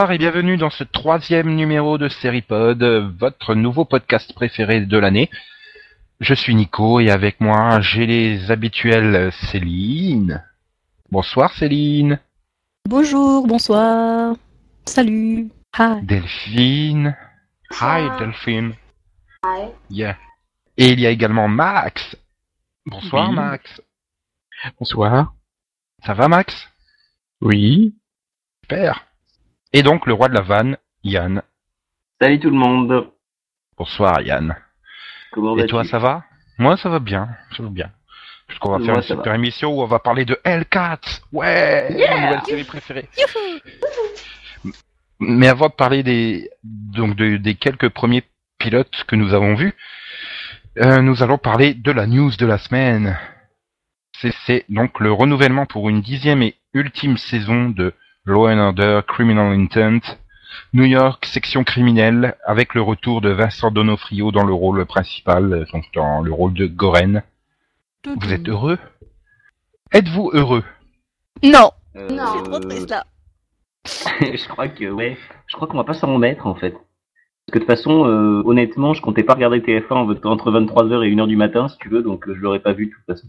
Bonsoir et bienvenue dans ce troisième numéro de Seripod, votre nouveau podcast préféré de l'année. Je suis Nico et avec moi j'ai les habituels Céline. Bonsoir Céline. Bonjour, bonsoir. Salut. Hi. Delphine. Hi. Delphine. Hi. Yeah. Et il y a également Max. Bonsoir Oui. Max. Bonsoir. Ça va Max? Oui. Super. Et donc le roi de la vanne, Yann. Salut tout le monde. Bonsoir Yann. Comment Et toi, ça va? Moi, ça va bien. Ça va bien. Puisqu'on va Moi, faire une super émission où on va parler de L4. Ouais Ma nouvelle série préférée. Mais avant de parler des donc de- des quelques premiers pilotes que nous avons vus, euh, nous allons parler de la news de la semaine. C'est donc le renouvellement pour une dixième et ultime saison de Law and Order Criminal Intent, New York section criminelle, avec le retour de Vincent Donofrio dans le rôle principal, euh, donc dans le rôle de Goren. Vous êtes heureux? Êtes-vous heureux? Non, Euh, je suis trop triste là. je crois que ouais, je crois qu'on va pas s'en remettre en fait. Parce que de toute façon, euh, honnêtement, je comptais pas regarder TF1 en- entre 23h et 1h du matin, si tu veux, donc je l'aurais pas vu de toute façon.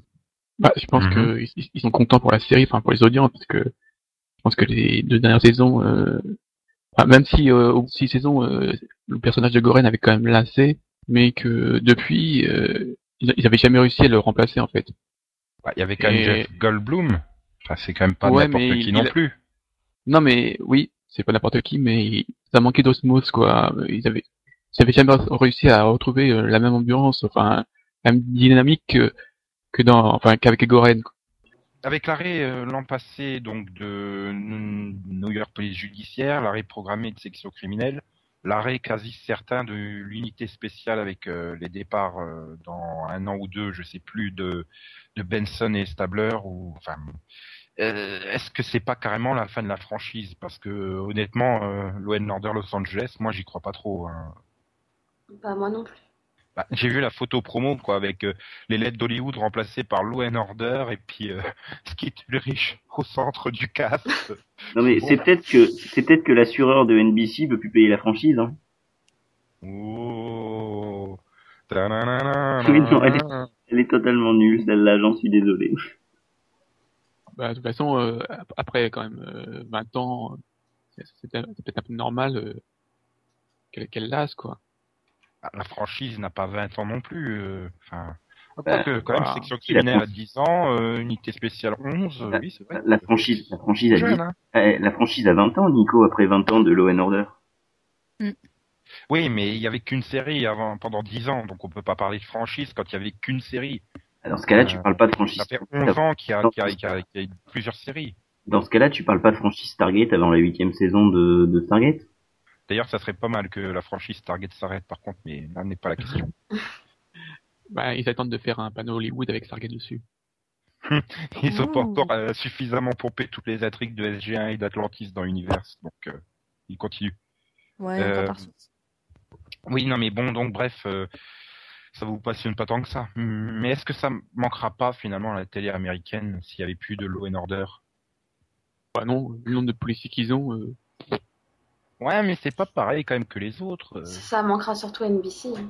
Bah, je pense Mhm. que ils, ils sont contents pour la série, enfin pour les audiences, parce que je pense que les deux dernières saisons, euh, enfin, même si euh, au bout de six saisons, euh, le personnage de Goren avait quand même lassé, mais que depuis, euh, ils, ils avaient jamais réussi à le remplacer en fait. Bah, Il y avait quand même Jeff Goldblum. Enfin, c'est quand même pas Ouais, n'importe qui il non plus. Non mais oui, c'est pas n'importe qui, mais ça manquait d'osmose quoi. Ils avaient, ils avaient jamais réussi à retrouver euh, la même ambiance, enfin la même dynamique que, que dans, enfin qu'avec Goren. quoi. Avec l'arrêt euh, l'an passé donc de New York Police Judiciaire, l'arrêt programmé de section criminelle, l'arrêt quasi certain de l'unité spéciale avec euh, les départs euh, dans un an ou deux, je sais plus, de, Benson et Stabler ou enfin. Est-ce que c'est pas carrément la fin de la franchise? Parce que honnêtement, euh, Law and Order Los Angeles, moi j'y crois pas trop. hein. Bah moi non plus. Bah, j'ai vu la photo promo quoi avec euh, les lettres d'Hollywood remplacées par Law and Order et puis euh, Skid Ulrich au centre du cast. Non mais c'est peut-être que c'est peut-être que l'assureur de NBC veut plus payer la franchise. Hein. Oh. Oui, non, elle Elle est totalement nulle celle-là, j'en suis désolé. Bah, de toute façon, euh, ap- après quand même euh, 20 ans, c'est peut-être un peu normal euh, qu'elle qu'elle lasse quoi. Ah, La franchise n'a pas 20 ans non plus. euh, Enfin, Bah, quoique, quand même, section la criminelle à fran- 10 ans, euh, unité spéciale 11, euh, oui, c'est vrai. La franchise, la franchise Jeune, hein. eh, la franchise a 20 ans, Nico, après 20 ans de Law and Order. Oui, mais il y avait qu'une série avant, pendant 10 ans, donc on peut pas parler de franchise quand il y avait qu'une série. Dans ce cas-là, tu Euh, parles pas de franchise. Ça fait 11 ans qu'il y a, qu'il y a, qu'il y a- qu'il y a eu plusieurs séries. Dans ce cas-là, tu parles pas de franchise Stargate avant la huitième saison de, de Stargate? D'ailleurs, ça serait pas mal que la franchise Target s'arrête, par contre, mais là n'est pas la question. Bah, ils attendent de faire un panneau Hollywood avec Stargate dessus. Ils ont pas encore euh, suffisamment pompé toutes les intrigues de SG1 et d'Atlantis dans l'univers, donc euh, ils continuent. Ouais, Euh, par. Oui, non, mais bon, donc bref, euh, ça vous passionne pas tant que ça. Mais est-ce que ça manquera pas finalement à la télé américaine s'il y avait plus de Law and Order? Bah non, le nombre de policiers qu'ils ont, euh, Ouais, mais c'est pas pareil quand même que les autres. euh. Ça manquera surtout NBC. hein.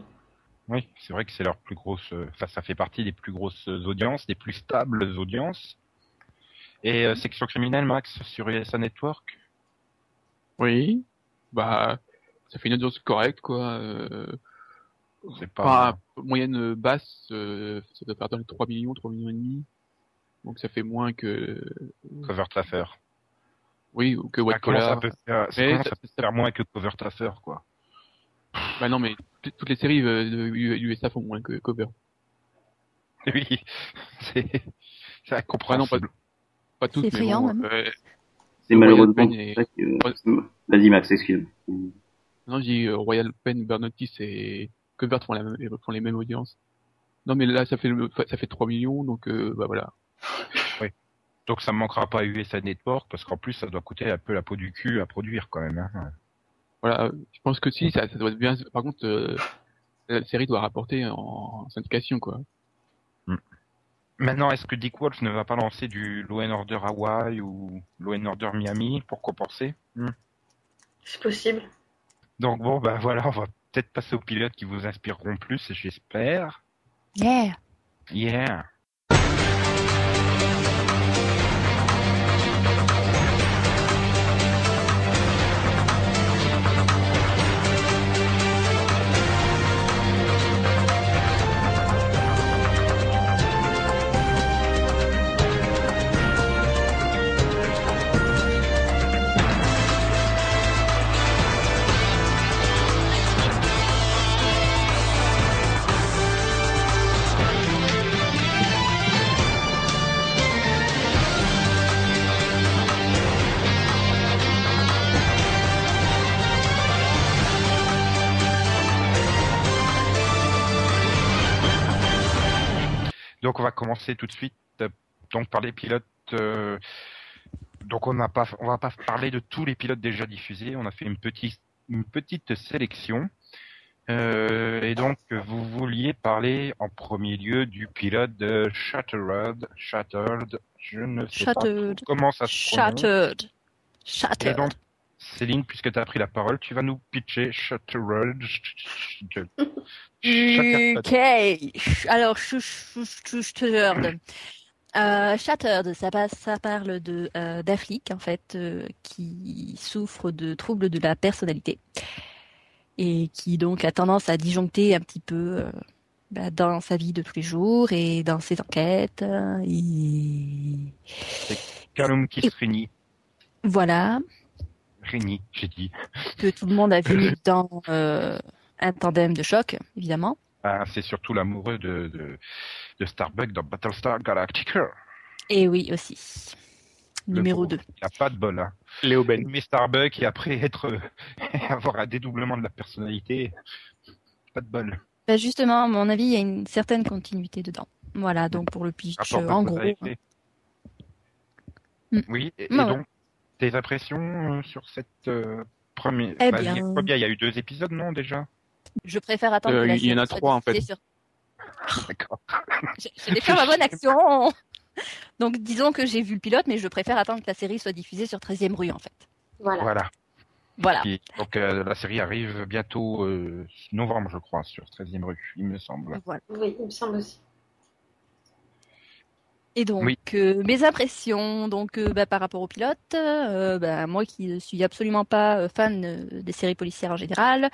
Oui, c'est vrai que c'est leur plus grosse. euh, Enfin, ça fait partie des plus grosses audiences, des plus stables audiences. Et euh, section criminelle, Max, sur USA Network? oui, bah ça fait une audience correcte quoi. Euh, C'est pas. moyenne basse, euh, ça doit faire dans les 3 millions, 3 millions et demi. Donc ça fait moins que Cover Taffer. Oui ou que White Collar. peut faire, Mais comment ça- ça peut ça- faire moins que Cover Taffer, quoi Bah non mais toutes les séries euh, de USA font moins que Cover. Oui, c'est c'est incompréhensible. Pas toutes C'est mais effrayant, bon, même. euh, C'est malheureusement et- que... Vas-y Max, excuse. Non, je dis euh, Royal Pen, Bernotis et Covert font, la même, font les mêmes audiences. Non, mais là, ça fait le- ça fait 3 millions, donc euh, bah voilà. Donc ça ne manquera pas à USA Network parce qu'en plus ça doit coûter un peu la peau du cul à produire quand même. Hein. Voilà, euh, je pense que si, ça, ça doit être bien. Par contre, euh, la série doit rapporter en syndication, quoi. Maintenant, est-ce que Dick Wolf ne va pas lancer du Law and Order Hawaii ou Law and Order Miami pour compenser? Hmm. C'est possible. Donc bon, bah voilà, on va peut-être passer aux pilotes qui vous inspireront plus, j'espère. Yeah. Yeah. Donc commencer tout de suite euh, donc par les pilotes. euh, donc on n'a pas, on va pas parler de tous les pilotes déjà diffusés. On a fait une petite, une petite sélection. Euh, et donc vous vouliez parler en premier lieu du pilote de Shattered, Shattered. Je ne sais Shattered. pas comment ça se prononce. Shattered. Et Shattered. donc Céline, puisque tu as pris la parole, tu vas nous pitcher Shattered. Shattered. Ok. Alors, sh- sh- sh- Shattered. Euh, Shattered, ça, passe, ça parle de euh, d'Afrique en fait, euh, qui souffre de troubles de la personnalité et qui donc a tendance à disjoncter un petit peu euh, bah, dans sa vie de tous les jours et dans ses enquêtes. et Callum qui se réunit. voilà Réunit, j'ai dit. que tout le monde a vu dans euh, un tandem de choc, évidemment. Ah, c'est surtout l'amoureux de, de, de Starbuck dans Battlestar Galactica. Et oui aussi. Le Numéro pauvre. 2. Il a pas de bol, hein. Léo Ben. Mais Starbuck et après être, avoir un dédoublement de la personnalité, pas de bol. Bah justement, à mon avis, il y a une certaine continuité dedans. Voilà, donc pour le pitch, en gros. Mm. Oui, et, et ouais. donc, tes impressions euh, sur cette euh, première... Eh bah, bien. il y a combien Il y a eu deux épisodes, non, déjà? Je préfère attendre Euh, que la il y en a série soit trois, en fait. diffusée Sur... D'accord. J'ai- faire ma bonne action. Donc disons que j'ai vu le pilote, mais je préfère attendre que la série soit diffusée sur 13e rue, en fait. Voilà. Voilà. Donc, euh, la série arrive bientôt, euh, novembre, je crois, sur 13e rue, il me semble. voilà. Oui, il me semble aussi. Et donc, Oui. euh, mes impressions, donc euh, bah, par rapport au pilote, euh, bah, moi qui ne suis absolument pas fan des séries policières en général,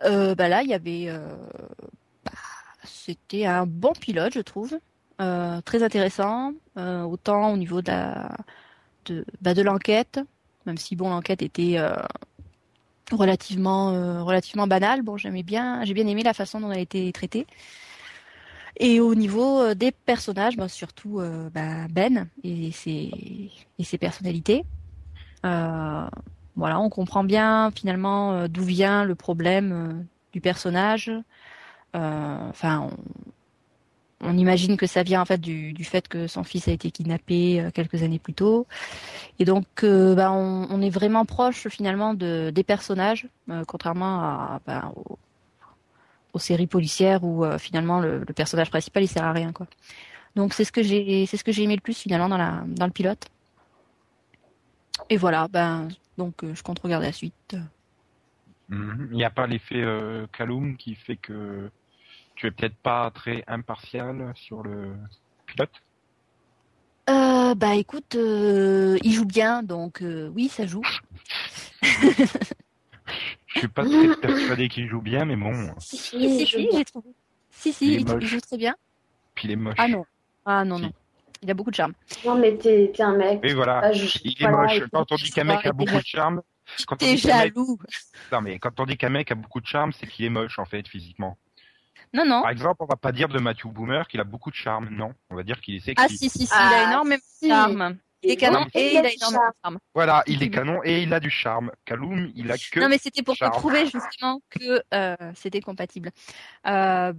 bah là il y avait, bah, c'était un bon pilote je trouve, très intéressant, autant au niveau de la, de, de l'enquête, même si bon l'enquête était relativement, relativement banale, bon j'aimais bien, j'ai bien aimé la façon dont elle a été traitée. Et au niveau euh, des personnages, bah, surtout euh, bah, Ben et ses, personnalités. Euh, voilà, on comprend bien finalement d'où vient le problème du personnage. Enfin, on, imagine que ça vient en fait du, fait que son fils a été kidnappé quelques années plus tôt. Et donc, bah, on, est vraiment proche finalement de, des personnages, contrairement à, bah, aux séries policières où euh, finalement le, le personnage principal il sert à rien quoi. Donc c'est ce que j'ai c'est ce que j'ai aimé le plus finalement dans la dans le pilote. Et voilà, ben donc euh, je compte regarder la suite. Il n'y a pas l'effet euh, Kaloum qui fait que tu es peut-être pas très impartial sur le pilote? Euh, bah écoute, il joue bien donc oui ça joue. Je suis pas très persuadé qu'il joue bien, mais bon, Si, Si si, j'ai trouvé. Si si, Il il, joue très bien. puis il est moche. Ah non, ah non Si. non, il a beaucoup de charme. Non, mais t'es t'es un mec. Et voilà, Ah, je- il est Voilà, moche. Quand on dit qu'un mec a beaucoup de charme, T'es mec... jaloux. Non, mais quand on dit qu'un mec a beaucoup de charme, c'est qu'il est moche en fait physiquement. Non non. Par exemple, on va pas dire de Matthew Boomer qu'il a beaucoup de charme, non. On va dire qu'il est sexy. Ah si si si, il Ah, a énormément si. de charme. Il est canon et il a énormément de charme. Voilà, il est canon et il a du charme. Kaloum, il a que Non mais c'était pour te prouver justement que euh, c'était compatible. Euh,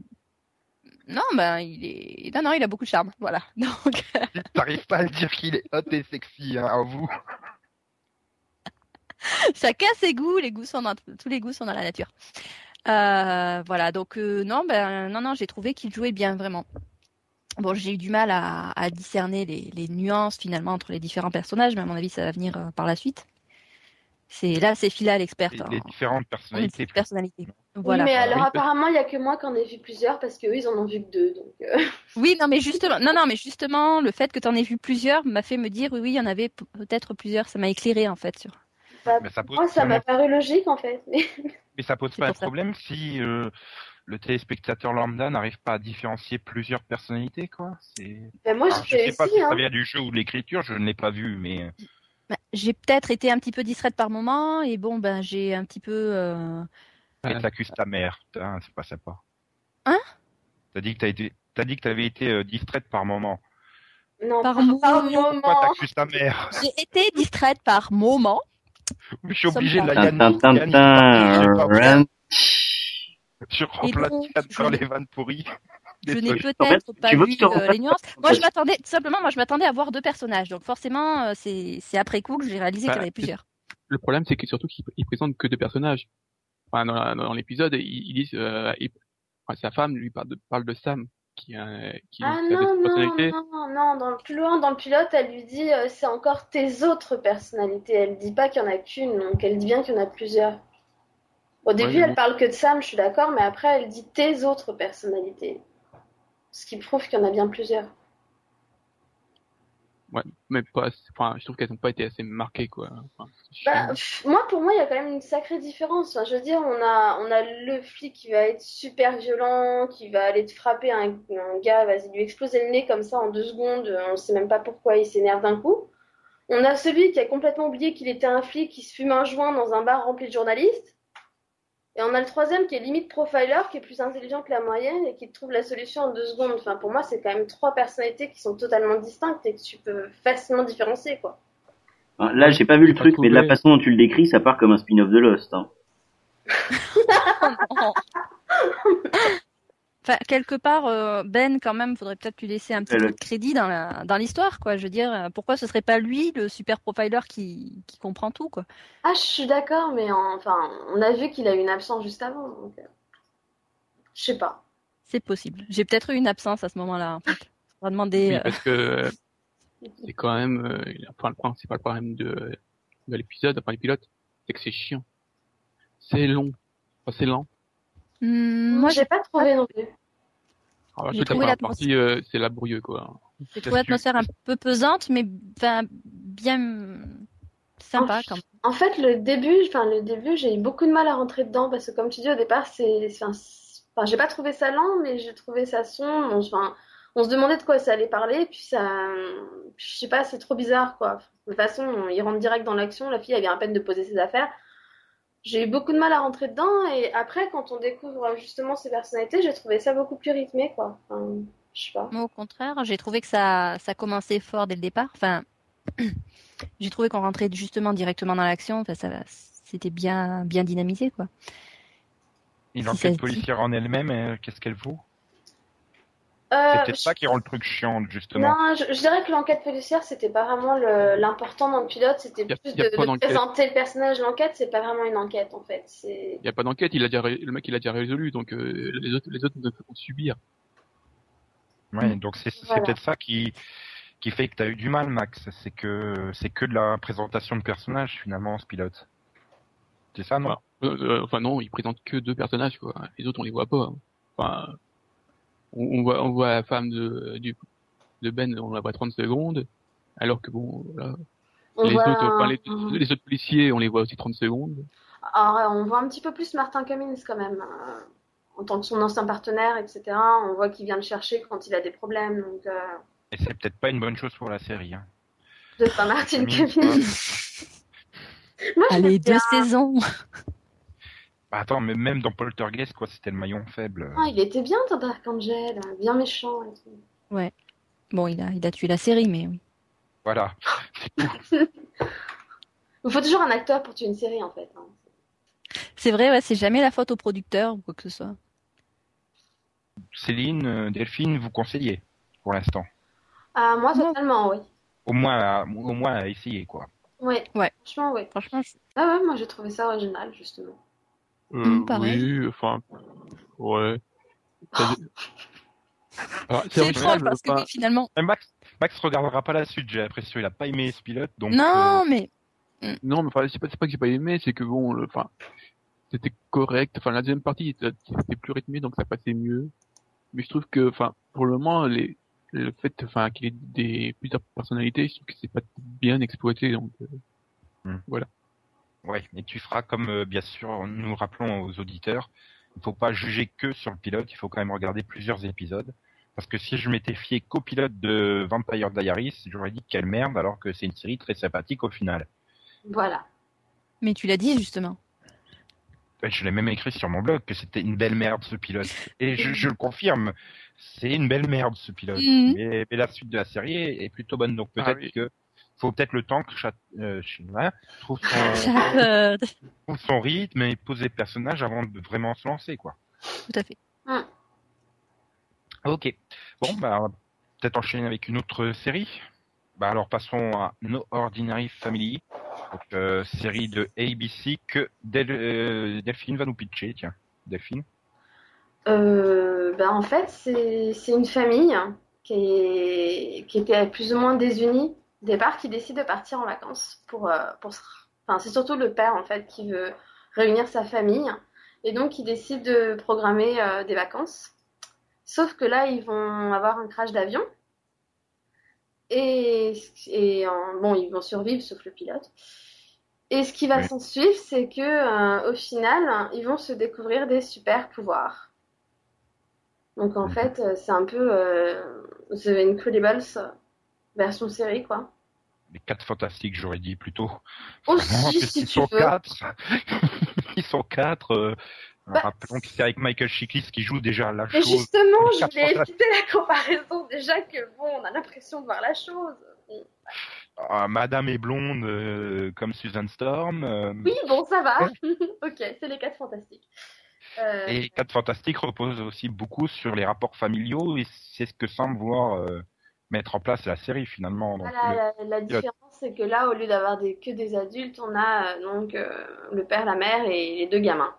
non ben il est non non il a beaucoup de charme voilà donc T'arrives pas à le dire qu'il est hot et sexy, hein, à vous. chacun ses goûts les goûts sont dans tous les goûts sont dans la nature. Euh, voilà donc euh, non ben non non j'ai trouvé qu'il jouait bien vraiment. Bon, j'ai eu du mal à, à discerner les, les nuances finalement entre les différents personnages, mais à mon avis, ça va venir euh, par la suite. C'est là, c'est Phila l'experte. Les, en- les différentes en personnalités. personnalité. Oui, mais alors Oui. apparemment, il y a que moi qui en ai vu plusieurs parce qu'eux, ils en ont vu que deux. Donc, euh, Oui, non, mais justement, non, non, mais justement, le fait que tu en aies vu plusieurs m'a fait me dire, oui, oui, il y en avait peut-être plusieurs. Ça m'a éclairé en fait sur. bah, Mais ça pose, moi, ça m'a paru logique en fait. Mais... mais ça pose pas un ça. problème si euh, le téléspectateur lambda n'arrive pas à différencier plusieurs personnalités, quoi. C'est. Ben, moi, Alors, je sais pas si Hein. ça vient du jeu ou de l'écriture, je ne l'ai pas vu, mais Bah, J'ai peut-être été un petit peu distraite par moment et bon, ben j'ai un petit peu. euh, elle Ouais. t'accuse ta mère. Putain, c'est pas sympa. Hein T'as dit que t'as été, t'as dit que t'avais été euh, distraite par moment. Non, Par par, moment. par Pourquoi moment. t'accuses ta mère J'ai été distraite par moment. Je suis obligé de la Sometimes. Je remplace n'ai- les vannes pourries. Je n'ai peut-être pas vu euh, les nuances. Moi, je m'attendais, tout simplement, moi, je m'attendais à voir deux personnages. Donc, forcément, euh, c'est c'est après coup que j'ai réalisé Bah, qu'il y en avait plusieurs. Le problème, c'est que surtout qu'ils ils présentent que deux personnages. Enfin, dans, la- dans l'épisode, ils, ils disent, euh, ils- enfin, sa femme lui parle de, parle de Sam, qui, qui, Ah non, non, non, non, dans le plus loin, dans le pilote, elle lui dit euh, c'est encore tes autres personnalités. Elle dit pas qu'il y en a qu'une, donc elle dit bien qu'il y en a plusieurs. Au début, mais elle parle que de Sam, je suis d'accord, mais après, elle dit tes autres personnalités. Ce qui prouve qu'il y en a bien plusieurs. Ouais, mais pas, enfin, je trouve qu'elles n'ont pas été assez marquées, quoi. Enfin, Bah, pff, moi, pour moi, il y a quand même une sacrée différence. Enfin, je veux dire, on a, on a le flic qui va être super violent, qui va aller te frapper un, un gars, vas-y, lui exploser le nez comme ça en deux secondes, on ne sait même pas pourquoi il s'énerve d'un coup. On a celui qui a complètement oublié qu'il était un flic, qui se fume un joint dans un bar rempli de journalistes. Et on a le troisième qui est limite profiler, qui est plus intelligent que la moyenne et qui trouve la solution en deux secondes. Enfin, pour moi, c'est quand même trois personnalités qui sont totalement distinctes et que tu peux facilement différencier, quoi. Hein, Là, j'ai pas vu le truc, mais de la façon dont tu le décris, ça part comme un spin-off de Lost. Hein. Enfin, quelque part, euh, Ben, quand même, faudrait peut-être lui laisser un petit peu de crédit dans la dans l'histoire, quoi. Je veux dire, euh, pourquoi ce serait pas lui, le super profiler, qui qui comprend tout, quoi? Ah, je suis d'accord, mais en- enfin, on a vu qu'il a eu une absence juste avant, donc euh, je sais pas. C'est possible. J'ai peut-être eu une absence à ce moment-là, en fait. On va demander. Oui, parce que euh, c'est quand même, euh, enfin, le principal problème de, de l'épisode, enfin, les pilotes, c'est que c'est chiant. C'est long. Enfin, c'est lent. Hmm, Moi, j'ai pas trouvé non plus. Alors, J'ai toute la trouvé première partie, euh, c'est laborieux, quoi. j'ai trouvé l'atmosphère un peu pesante, mais enfin bien sympa quand même. En fait, le début, enfin le début, j'ai eu beaucoup de mal à rentrer dedans parce que comme tu dis au départ, c'est, enfin, j'ai pas trouvé ça lent, mais j'ai trouvé ça sombre. On, enfin, on se demandait de quoi ça allait parler, puis ça, je sais pas, c'est trop bizarre quoi. De toute façon, il rentre direct dans l'action. La fille, elle vient à peine de poser ses affaires. J'ai eu beaucoup de mal à rentrer dedans et après, quand on découvre justement ces personnalités, j'ai trouvé ça beaucoup plus rythmé quoi. Enfin, je sais pas. Moi, au contraire, j'ai trouvé que ça ça commençait fort dès le départ. Enfin, j'ai trouvé qu'on rentrait justement directement dans l'action. Enfin, ça c'était bien bien dynamisé, quoi. Et l'enquête policière en elle-même, euh, qu'est-ce qu'elle vaut? C'est Euh, peut-être je- ça qui rend le truc chiant, justement. Non, je, je dirais que l'enquête policière, c'était pas vraiment l'important dans le pilote, c'était plus de, présenter le personnage. L'enquête, c'est pas vraiment une enquête en fait. Il y a pas d'enquête, il a déjà, ré- le mec, il a déjà résolu, donc euh, les autres, les autres ne que subir. Ouais, donc c'est c'est Voilà. peut-être ça qui qui fait que t'as eu du mal, Max. C'est que c'est que de la présentation de personnages finalement, ce pilote. C'est ça, non? Voilà. Euh, euh, enfin non, il présente que deux personnages, quoi. Les autres, on les voit pas. Enfin, on, on voit, on voit la femme de, du, de Ben, on la voit 30 secondes, alors que bon, voilà. les voit autres, enfin, les, les autres policiers, on les voit aussi 30 secondes. Alors, on voit un petit peu plus Martin Cummins quand même, euh, en tant que son ancien partenaire, etc. On voit qu'il vient le chercher quand il a des problèmes, donc euh, Et c'est peut-être pas une bonne chose pour la série. Hein. peut-être pas Martin Cummins. Moi, je bien. deux saisons. Bah, attends, mais même dans Poltergeist, quoi, c'était le maillon faible. Ah, il était bien dans Dark Angel, bien méchant et tout. Bon, il a il a tué la série, mais oui. Voilà. Il faut toujours un acteur pour tuer une série en fait. hein. C'est vrai, ouais, c'est jamais la faute au producteur ou quoi que ce soit. Céline, euh, Delphine, vous conseillez pour l'instant? Ah, moi, Non. totalement, oui. Au moins, à- au moins à essayer, quoi. Oui, Ouais. franchement, oui. Franchement, je- Ah ouais, moi j'ai trouvé ça original, justement. Euh, Mm, pareil. oui, enfin, ouais. Alors, C'est étrange parce que finalement. Mais Max, Max regardera pas la suite, j'ai l'impression. Il a pas aimé ce pilote, donc. Non, euh, mais Non, mais enfin, c'est pas, c'est pas que j'ai pas aimé, c'est que bon, le- enfin, c'était correct. Enfin, la deuxième partie était, était plus rythmée, donc ça passait mieux. Mais je trouve que, enfin, pour le moment, les, le fait, enfin, qu'il y ait des plusieurs personnalités, je trouve que c'est pas bien exploité, donc. euh, Ouais, mais tu feras comme, euh, bien sûr, nous rappelons aux auditeurs, il faut pas juger que sur le pilote, il faut quand même regarder plusieurs épisodes. Parce que si je m'étais fié qu'au pilote de Vampire Diaries, j'aurais dit quelle merde, alors que c'est une série très sympathique au final. Voilà. mais tu l'as dit justement. Ouais, Je l'ai même écrit sur mon blog que c'était une belle merde ce pilote. Et je, je le confirme, c'est une belle merde ce pilote. Mhm. Mais, mais la suite de la série est, est plutôt bonne, donc peut-être Ah oui. que faut peut-être le temps que Chat, euh, Chinois trouve son, trouve son rythme et pose les personnages avant de vraiment se lancer, quoi. Tout à fait. Ok. Bon, bah, on va peut-être enchaîner avec une autre série. Bah, alors passons à No Ordinary Family, donc euh, série de ABC que Del- euh, Delphine va nous pitcher. Tiens, Delphine. Euh, ben, en fait, c'est une famille qui, est, qui était plus ou moins désunie départ, qui décide de partir en vacances pour, euh, pour Enfin, c'est surtout le père, en fait, qui veut réunir sa famille. Et donc, il décide de programmer euh, des vacances. Sauf que là, ils vont avoir un crash d'avion. Et, et en- bon, ils vont survivre, sauf le pilote. Et ce qui va Oui. s'en suivre, c'est que euh, au final, ils vont se découvrir des super pouvoirs. Donc en fait, c'est un peu euh, The Incredibles version série, quoi. Les quatre fantastiques, j'aurais dit plutôt. Aussi, si puisqu'ils tu sont veux. quatre. Ils sont quatre. euh, Bah, rappelons que c'est avec Michael Chiklis qui joue déjà la Mais chose. justement, je voulais éviter la comparaison déjà que bon, on a l'impression de voir la chose. Bon. Ah, Madame est blonde euh, comme Susan Storm. euh, Oui, bon, ça va. ok, c'est les quatre fantastiques. Euh, Et Quatre Fantastiques repose aussi beaucoup sur les rapports familiaux et c'est ce que semble euh, mettre en place la série finalement. Donc, Voilà, le- la, la différence, c'est que là, au lieu d'avoir des, que des adultes, on a euh, donc euh, le père, la mère et les deux gamins.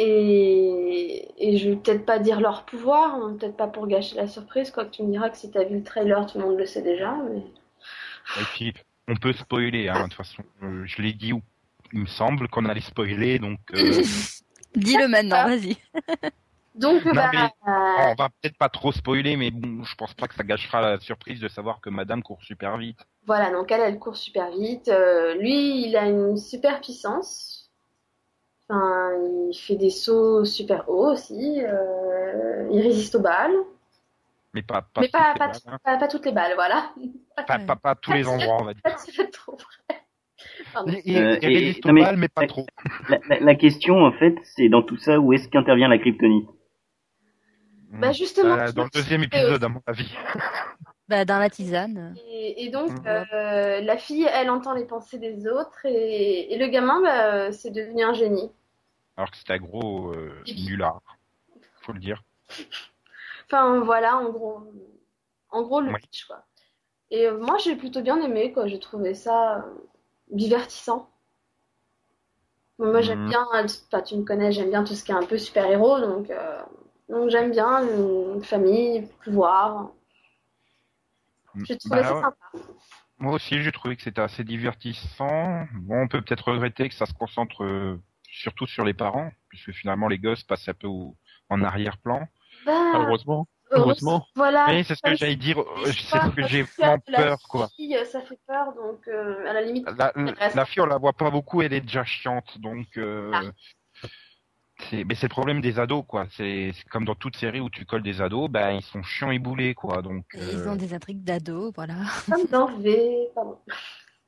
Et, et je vais peut-être pas dire leur pouvoir, hein, peut-être pas pour gâcher la surprise, quoi que tu me diras que si t'as vu le trailer, tout le monde le sait déjà. Mais... Et puis on peut spoiler, hein, de toute façon. Euh, je l'ai dit, il me semble qu'on allait spoiler, donc euh, Dis-le maintenant, vas-y. Donc, Non, bah, mais- euh, on va peut-être pas trop spoiler, mais bon, je pense pas que ça gâchera la surprise de savoir que Madame court super vite. voilà, donc elle, elle court super vite. Euh, lui, il a une super puissance. Enfin, il fait des sauts super hauts aussi. Euh, il résiste aux balles. Mais pas, pas, Mais pas, toutes les pas, balles, hein. pas, pas toutes les balles, voilà. pas, pas, pas tous les endroits, on va dire. Trop. Il, Euh, il et- résiste non, aux mais- balles, mais pas trop. La, la- la question, en fait, c'est dans tout ça, où est-ce qu'intervient la kryptonite? Bah justement, Euh, dans le deuxième épisode, à mon avis. Bah, dans la tisane. et, et donc Mhm. euh, la fille, elle entend les pensées des autres et, et le gamin, bah, c'est devenu un génie. Alors que c'était un gros euh, nulard. Faut le dire. Enfin voilà, en gros, en gros le pitch quoi. Et euh, moi j'ai plutôt bien aimé quoi, j'ai trouvé ça euh, divertissant. Moi j'aime Mhm. bien, enfin tu me connais, j'aime bien tout ce qui est un peu super héros donc euh, donc j'aime bien une famille, pouvoir. J'ai trouvé Bah, ça ouais. sympa. Moi aussi, j'ai trouvé que c'était assez divertissant. Bon, on peut peut-être regretter que ça se concentre euh, surtout sur les parents, puisque finalement les gosses passent un peu au- en arrière-plan. Bah, Heureusement. Heureusement. Voilà. Mais c'est ce que j'allais dire, euh, c'est ce que j'ai vraiment peur, quoi. fille, ça fait peur, donc euh, à la limite. La, la, la fille, on la voit pas beaucoup, elle est déjà chiante, donc. Euh, Ah. C'est, mais c'est le problème des ados, quoi. C'est, c'est comme dans toute série où tu colles des ados, ben ils sont chiants et boulés, quoi. Donc. Ils euh, ont des intrigues d'ados, voilà. Comme dans V, pardon.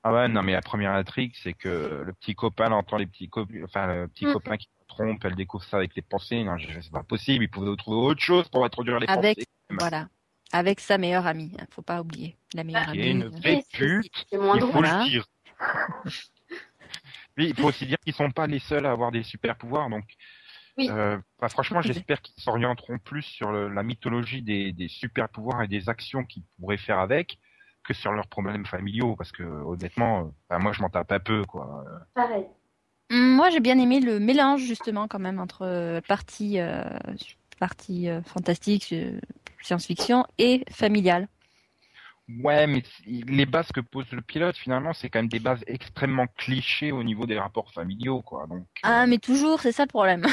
Ah ouais, non, mais la première intrigue, c'est que le petit copain elle entend les petits copains, enfin, le petit Mm. copain qui la trompe, elle découvre ça avec les pensées. Non, c'est pas possible, il pouvait trouver autre chose pour introduire les Avec, pensées. voilà. Avec sa meilleure amie, hein, faut pas oublier. La meilleure amie. est une euh, vraie pute, il faut. Voilà. le dire. Oui, il faut aussi dire qu'ils sont pas les seuls à avoir des super pouvoirs, donc. Oui. Euh, bah, franchement, j'espère qu'ils s'orienteront plus sur le- la mythologie des, des super pouvoirs et des actions qu'ils pourraient faire avec que sur leurs problèmes familiaux, parce que honnêtement, euh, bah, moi je m'en tape un peu, quoi. Pareil. Hum, Moi, j'ai bien aimé le mélange justement quand même entre euh, partie euh, partie euh, fantastique, euh, science-fiction et familiale. Ouais, mais les bases que pose le pilote, finalement, c'est quand même des bases extrêmement clichés au niveau des rapports familiaux, quoi. Donc, Ah, euh, mais toujours, c'est ça le problème.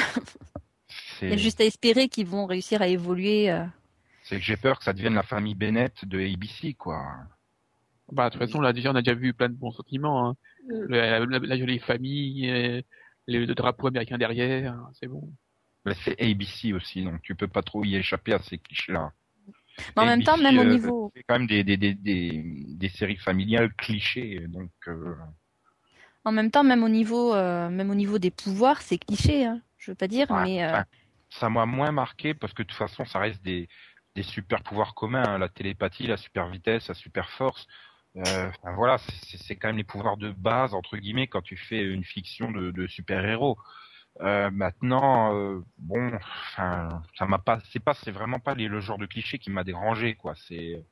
Il y a juste à espérer qu'ils vont réussir à évoluer. euh. c'est que j'ai peur que ça devienne la famille Bennett de ABC, quoi. Bah, de toute façon, là, déjà, on a déjà vu plein de bons sentiments. Hein. Mm. La, la- la jolie famille, euh, le, le drapeau américain derrière, hein, c'est bon. Mais c'est ABC aussi, donc tu peux pas trop y échapper à ces clichés-là. Mais en même temps, même au euh, niveau, C'est quand même des, des, des, des, séries familiales clichés, donc euh, en même temps, même au niveau, euh, même au niveau des pouvoirs, c'est cliché. Hein. Je veux pas dire, mais ça m'a moins marqué parce que de toute façon, ça reste des, des super pouvoirs communs, hein, la télépathie, la super vitesse, la super force. Euh, voilà, c'est c'est quand même les pouvoirs de base entre guillemets quand tu fais une fiction de, de super héros. Euh, maintenant, euh, bon, ça m'a pas, c'est pas, c'est vraiment pas les- le genre de cliché qui m'a dérangé, quoi. C'est,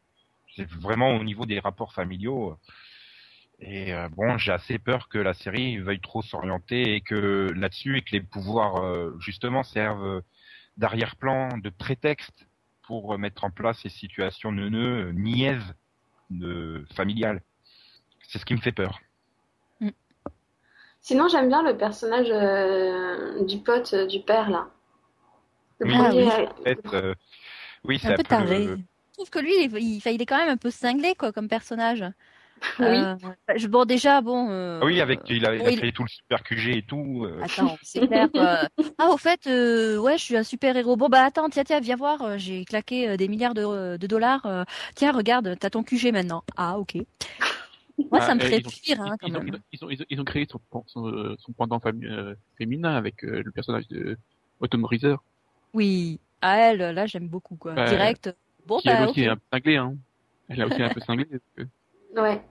c'est vraiment au niveau des rapports familiaux. Et euh, bon, j'ai assez peur que la série veuille trop s'orienter et que là-dessus et que les pouvoirs euh, justement servent d'arrière-plan, de prétexte pour mettre en place ces situations neuneux, niaises, de familiales. C'est ce qui me fait peur. Sinon, j'aime bien le personnage euh, du pote euh, du père, là. Le Oui, premier, oui. euh, Peut-être, euh, oui, c'est un peu taré. Je trouve que lui, il, il, enfin, il est quand même un peu cinglé, quoi, comme personnage. Oui. Euh, je- bon, déjà, bon. euh, Ah oui, avec il a, il a oui. créé tout le super QG et tout. euh, Attends, c'est clair. quoi. Ah, au fait, euh, ouais, je suis un super héros. Bon, bah attends, tiens, tiens, viens voir. J'ai claqué euh, des milliards de, de dollars. euh, tiens, regarde, t'as ton QG maintenant. Ah, ok. Moi, ça me Ah, ferait pire, hein, quand ils, ont, même. ils, ont, créé son, son, euh, son pendant euh, féminin avec euh, le personnage de Autumn Reeser, Oui, à elle, là, j'aime beaucoup, quoi. Ouais. Direct. Bon, qui elle bah, aussi ok. est un peu cinglée. Hein. Elle a aussi un peu cinglé. parce que- ouais.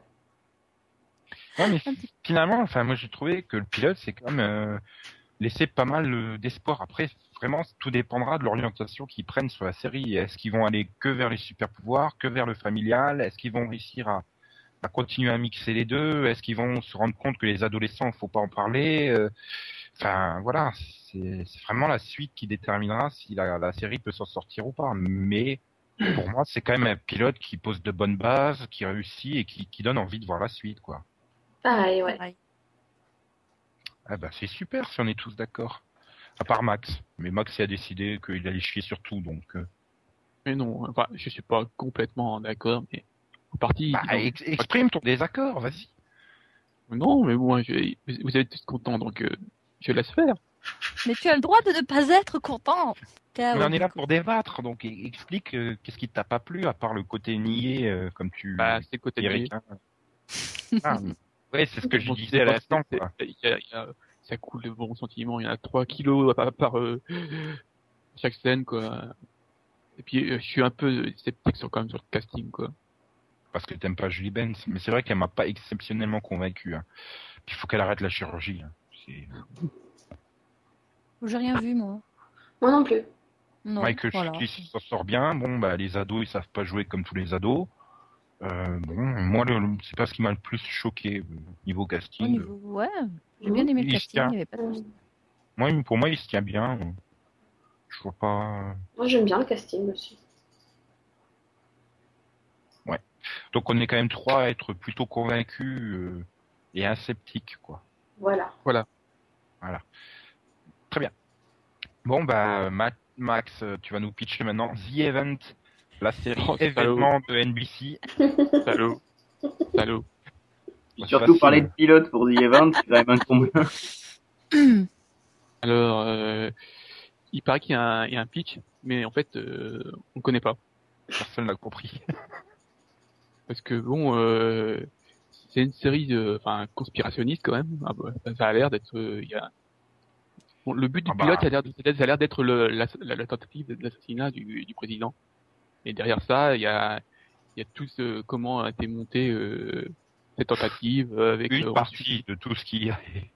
Ouais, mais finalement, enfin, moi j'ai trouvé que le pilote, c'est quand même euh, laissé pas mal euh, d'espoir. Après, vraiment, tout dépendra de l'orientation qu'ils prennent sur la série. Est-ce qu'ils vont aller que vers les super pouvoirs, que vers le familial? Est-ce qu'ils vont réussir à, à continuer à mixer les deux? Est-ce qu'ils vont se rendre compte que les adolescents, faut pas en parler Euh, Enfin, voilà, c'est vraiment la suite qui déterminera si la, la série peut s'en sortir ou pas. Mais pour moi, c'est quand même un pilote qui pose de bonnes bases, qui réussit et qui, qui donne envie de voir la suite, quoi. Pareil, ouais. Pareil. Ah bah c'est super si on est tous d'accord. À part Max. Mais Max il a décidé qu'il allait chier sur tout, donc... euh, Mais non, enfin, je suis pas complètement d'accord, mais en partie. bah, ex- exprime ton désaccord, vas-y. Non, mais bon, je- vous êtes tous contents, donc euh, je laisse faire. Mais tu as le droit de ne pas être content. On est là pour débattre, donc e- explique euh, qu'est-ce qui t'a pas plu, à part le côté niais, euh, comme tu... Bah, c'est le côté Eric, hein. Ah, ouais, c'est ce que je Bon, disais à l'instant, ça coule de bons sentiments. Il y en a 3 kilos par, par euh, chaque scène, quoi. Et puis, euh, je suis un peu sceptique sur, quand même sur le casting, quoi. Parce que t'aimes pas Julie Benz. Mais c'est vrai qu'elle m'a pas exceptionnellement convaincu. Hein. Puis il faut qu'elle arrête la chirurgie. hein. J'ai rien vu, moi. Moi non plus. Non, Michael voilà. S'en sort bien. Bon, bah, les ados, ils savent pas jouer comme tous les ados. Euh, bon, moi, c'est pas ce qui m'a le plus choqué euh, niveau Au casting. niveau... Ouais, j'ai bien aimé le Il casting, tient. il y avait pas de souci. Moi, pour moi, il se tient bien. Je vois pas. Moi, j'aime bien le casting aussi. Donc, on est quand même trois à être plutôt convaincus euh, et aseptiques, quoi. Voilà. Très bien. Bon, bah, Ma- Max, tu vas nous pitcher maintenant The Event, la série Oh, événement de NBC. Salaud. Bah, Surtout parler de pilote pour The Event, c'est quand même un comble. Alors, euh, il paraît qu'il y, a un- il y a un pitch, mais en fait, euh, on connaît pas. Personne l'a compris. Parce que bon, euh, c'est une série de, enfin, conspirationniste quand même. Ah bah, ça, a l'air d'être, euh, y a... Bon, le but du Ah bah. pilote, ça a l'air, d'être la, la, la tentative de l'assassinat du, du président. Et derrière ça, il y a, il y a tout ce, comment a été montée euh, cette tentative euh, avec Une euh, partie de tout ce qui est.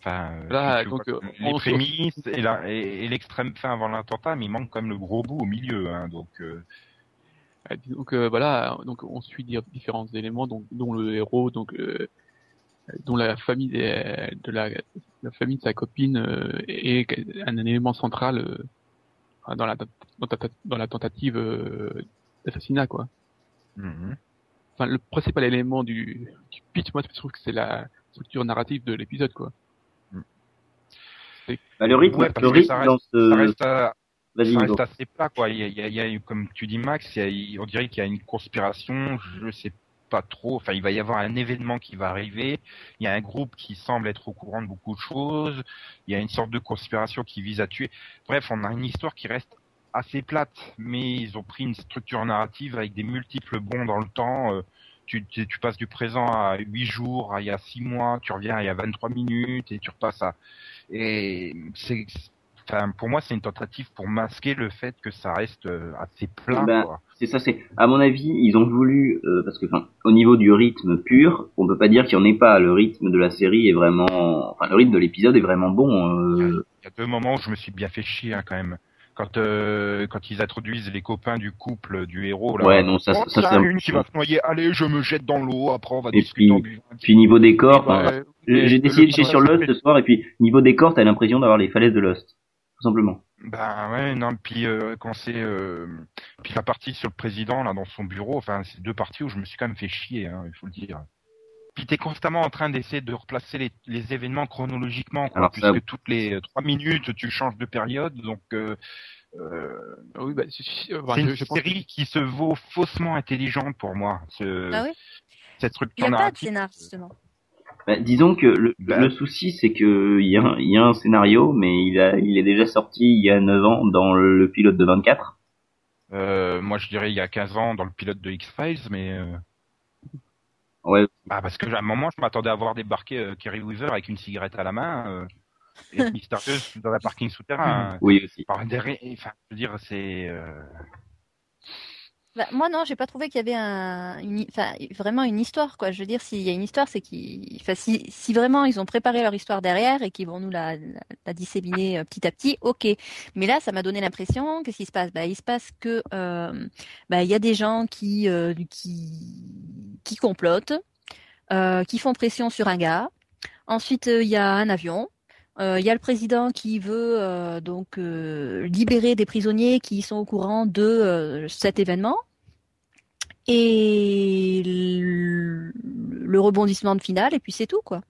Enfin, euh, tu donc, vois, les on- prémices et l'extrême fin avant l'attentat, mais il manque quand même le gros bout au milieu. Hein, donc, Donc euh, voilà, donc on suit di- différents éléments, donc dont le héros, donc euh, dont la famille des- de la, la famille de sa copine euh, est un élément central euh, dans la dans, ta- dans la tentative euh, d'assassinat quoi. Mhm. Enfin le principal élément du, du pitch moi je trouve que c'est la structure narrative de l'épisode quoi. Bah, le rythme, Ouais, le rythme ça reste- dans ce... Ça reste, à- Vas-y, ça reste assez plat, quoi. Il y a, il y a- il y a, comme tu dis, Max, il y a- il- on dirait qu'il y a une conspiration. Je sais pas trop. Enfin, il va y avoir un événement qui va arriver. Il y a un groupe qui semble être au courant de beaucoup de choses. Il y a une sorte de conspiration qui vise à tuer. Bref, on a une histoire qui reste assez plate, mais ils ont pris une structure narrative avec des multiples bonds dans le temps. Euh, Tu, tu, tu passes du présent à 8 jours, à il y a 6 mois, tu reviens à il y a 23 minutes et tu repasses à... Et c'est, enfin, pour moi, c'est une tentative pour masquer le fait que ça reste euh, assez plat. Ben, quoi. C'est ça, c'est à mon avis, ils ont voulu euh, parce que enfin, au niveau du rythme pur, on peut pas dire qu'il y en ait pas. Le rythme de la série est vraiment, enfin le rythme de l'épisode est vraiment bon. euh, Il y a deux moments où je me suis bien fait chier hein, quand même. Quand euh, quand ils introduisent les copains du couple du héros là. Ouais, non, ça, Oh, ça, là, c'est un- une qui va se noyer. Allez, je me jette dans l'eau. Après, on va Et discuter puis- en Puis niveau décor, Ouais, enfin, ouais, j'ai j'ai décidé de sur Lost ce soir et puis niveau décor, t'as l'impression d'avoir les falaises de Lost, simplement. Ben ouais, non, puis euh, quand c'est euh, puis la partie sur le président là dans son bureau, enfin c'est deux parties où je me suis quand même fait chier, hein, il faut le dire. Puis t'es constamment en train d'essayer de replacer les, les événements chronologiquement, quoi, Alors ça- puisque toutes les trois minutes tu changes de période, donc euh, euh, Oui, bah, c'est je, une je pense que- série qui se vaut faussement intelligente pour moi. Ce, Ah oui Cette Il structure n'y a pas de scénar, justement. Bah, disons que le, le souci, c'est que il y, a un- il y a un scénario, mais il, a, il est déjà sorti il y a 9 ans dans le pilote de 24. Euh, moi je dirais il y a 15 ans dans le pilote de X-Files, mais euh, Ouais, Ah, parce que à un moment, je m'attendais à voir débarquer euh, Kerry Weaver avec une cigarette à la main euh, et mystérieuse dans un parking souterrain. oui aussi. Par derrière, enfin, je veux dire, c'est. Bah, moi non, j'ai pas trouvé qu'il y avait un, une, vraiment une histoire quoi. Je veux dire, s'il y a une histoire, c'est qu'ils, si, si vraiment ils ont préparé leur histoire derrière et qu'ils vont nous la, la, disséminer euh, petit à petit, ok. Mais là, ça m'a donné l'impression, qu'est-ce qui se passe? Bah, il se passe que, euh, bah, il y a des gens qui, euh, qui, qui complotent, euh, qui font pression sur un gars. Ensuite, il y a un avion. Euh, Il y a le président qui veut euh, donc euh, libérer des prisonniers qui sont au courant de euh, cet événement. Et le, le rebondissement de finale, et puis c'est tout, quoi.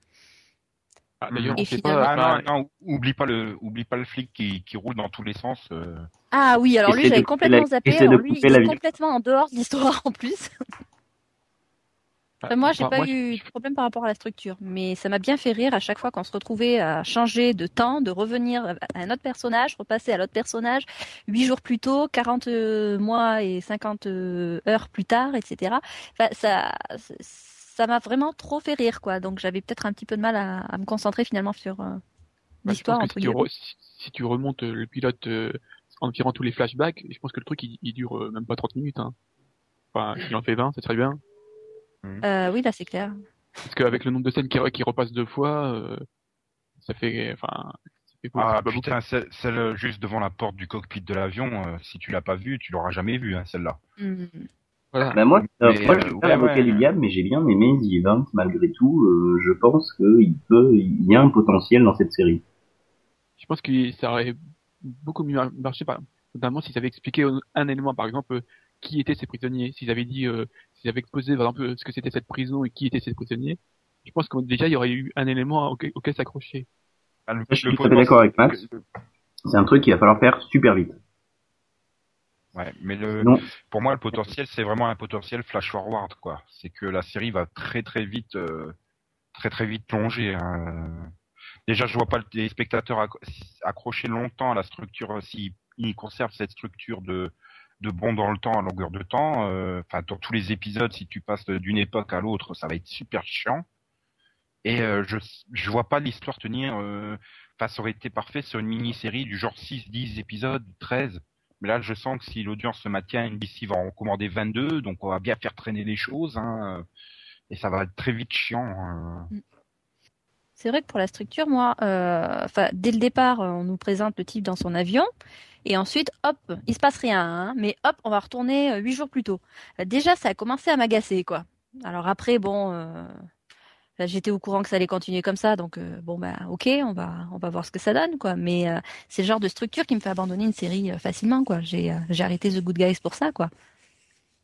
Ah, D'ailleurs, on sait pas. Ah, non, non, oublie pas le, oublie pas le flic qui, qui roule dans tous les sens. euh. Ah oui, alors lui, j'avais complètement la- zappé. Alors lui, il est complètement en dehors de l'histoire en plus. Enfin, moi, j'ai pas moi, eu de problème par rapport à la structure, mais ça m'a bien fait rire à chaque fois qu'on se retrouvait à changer de temps, de revenir à un autre personnage, repasser à l'autre personnage, huit jours plus tôt, 40 euh, mois et 50 euh, heures plus tard, etc. Enfin, ça, ça m'a vraiment trop fait rire, quoi. Donc, j'avais peut-être un petit peu de mal à, à me concentrer finalement sur euh, bah, l'histoire entre si tu, guillemets. re- si, si tu remontes le pilote euh, en tirant tous les flashbacks, je pense que le truc il, il dure euh, même pas 30 minutes. Hein. Enfin, s'il en fait 20, ça serait bien. Euh, oui, là, c'est clair. Parce qu'avec le nombre de scènes qui, qui repassent deux fois, euh, ça fait, enfin, ça fait Ah putain, celle, celle juste devant la porte du cockpit de l'avion, euh, si tu l'as pas vue, tu l'auras jamais vue, hein, celle-là. Voilà. Bah moi, euh, Mais, moi euh, je suis ouais, pas l'avocat ouais. du diable, mais j'ai bien aimé The Event malgré tout. euh, je pense qu'il peut, il y a un potentiel dans cette série. Je pense que ça aurait beaucoup mieux marché, notamment s'ils avaient expliqué un élément, par exemple, euh, qui étaient ces prisonniers, s'ils avaient dit, euh, s'ils avaient exposé, par exemple, ce que c'était cette prison et qui étaient ces prisonniers. Je pense que déjà, il y aurait eu un élément auquel, auquel s'accrocher. Ah, Je suis tout à fait d'accord avec Max. C'est un truc qu'il va falloir faire super vite. Ouais, mais le, Non. pour moi, le potentiel, c'est vraiment un potentiel flash forward, quoi. C'est que la série va très très vite, euh, très très vite plonger. hein. Déjà, je vois pas les spectateurs acc- accrocher longtemps à la structure euh, s'ils ils conservent cette structure de de bond dans le temps à longueur de temps. euh, Enfin, dans tous les épisodes, si tu passes d'une époque à l'autre, ça va être super chiant. Et euh, je je vois pas l'histoire tenir. euh, Enfin, ça aurait été parfait sur une mini-série du genre 6, 10 épisodes, 13. Mais là, je sens que si l'audience se maintient, NBC va en commander 22, donc on va bien faire traîner les choses, hein, et ça va être très vite chiant. hein. C'est vrai que pour la structure, moi, euh, dès le départ, on nous présente le type dans son avion, et ensuite, hop, il se passe rien, hein, mais hop, on va retourner euh, huit jours plus tôt. Euh, Déjà, ça a commencé à m'agacer, quoi. Alors après, bon, euh, j'étais au courant que ça allait continuer comme ça, donc bon bah ok, on va on va voir ce que ça donne quoi. Mais c'est le genre de structure qui me fait abandonner une série facilement quoi. J'ai arrêté The Good Guys pour ça quoi.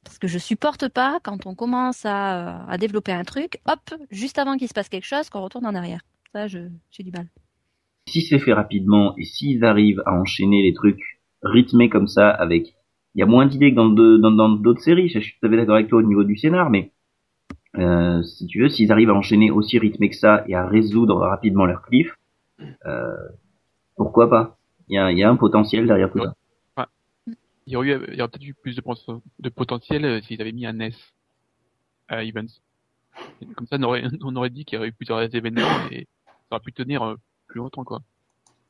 Parce que je supporte pas quand on commence à, développer un truc, hop, juste avant qu'il se passe quelque chose, qu'on retourne en arrière. Ça, j'ai du mal. Si c'est fait rapidement et s'ils arrivent à enchaîner les trucs rythmés comme ça avec, il y a moins d'idées que dans d'autres séries. Je suis tout à fait d'accord avec toi au niveau du scénar, mais euh, si tu veux, s'ils arrivent à enchaîner aussi rythmé que ça et à résoudre rapidement leur cliff, euh, pourquoi pas? Il y a, un potentiel derrière tout ça. Il y aurait, peut-être eu plus de, pot- de potentiel euh, s'ils avaient mis un S à Evans. Comme ça, on aurait, on aurait dit qu'il y aurait eu plusieurs événements et ça aurait pu tenir euh, plus quoi.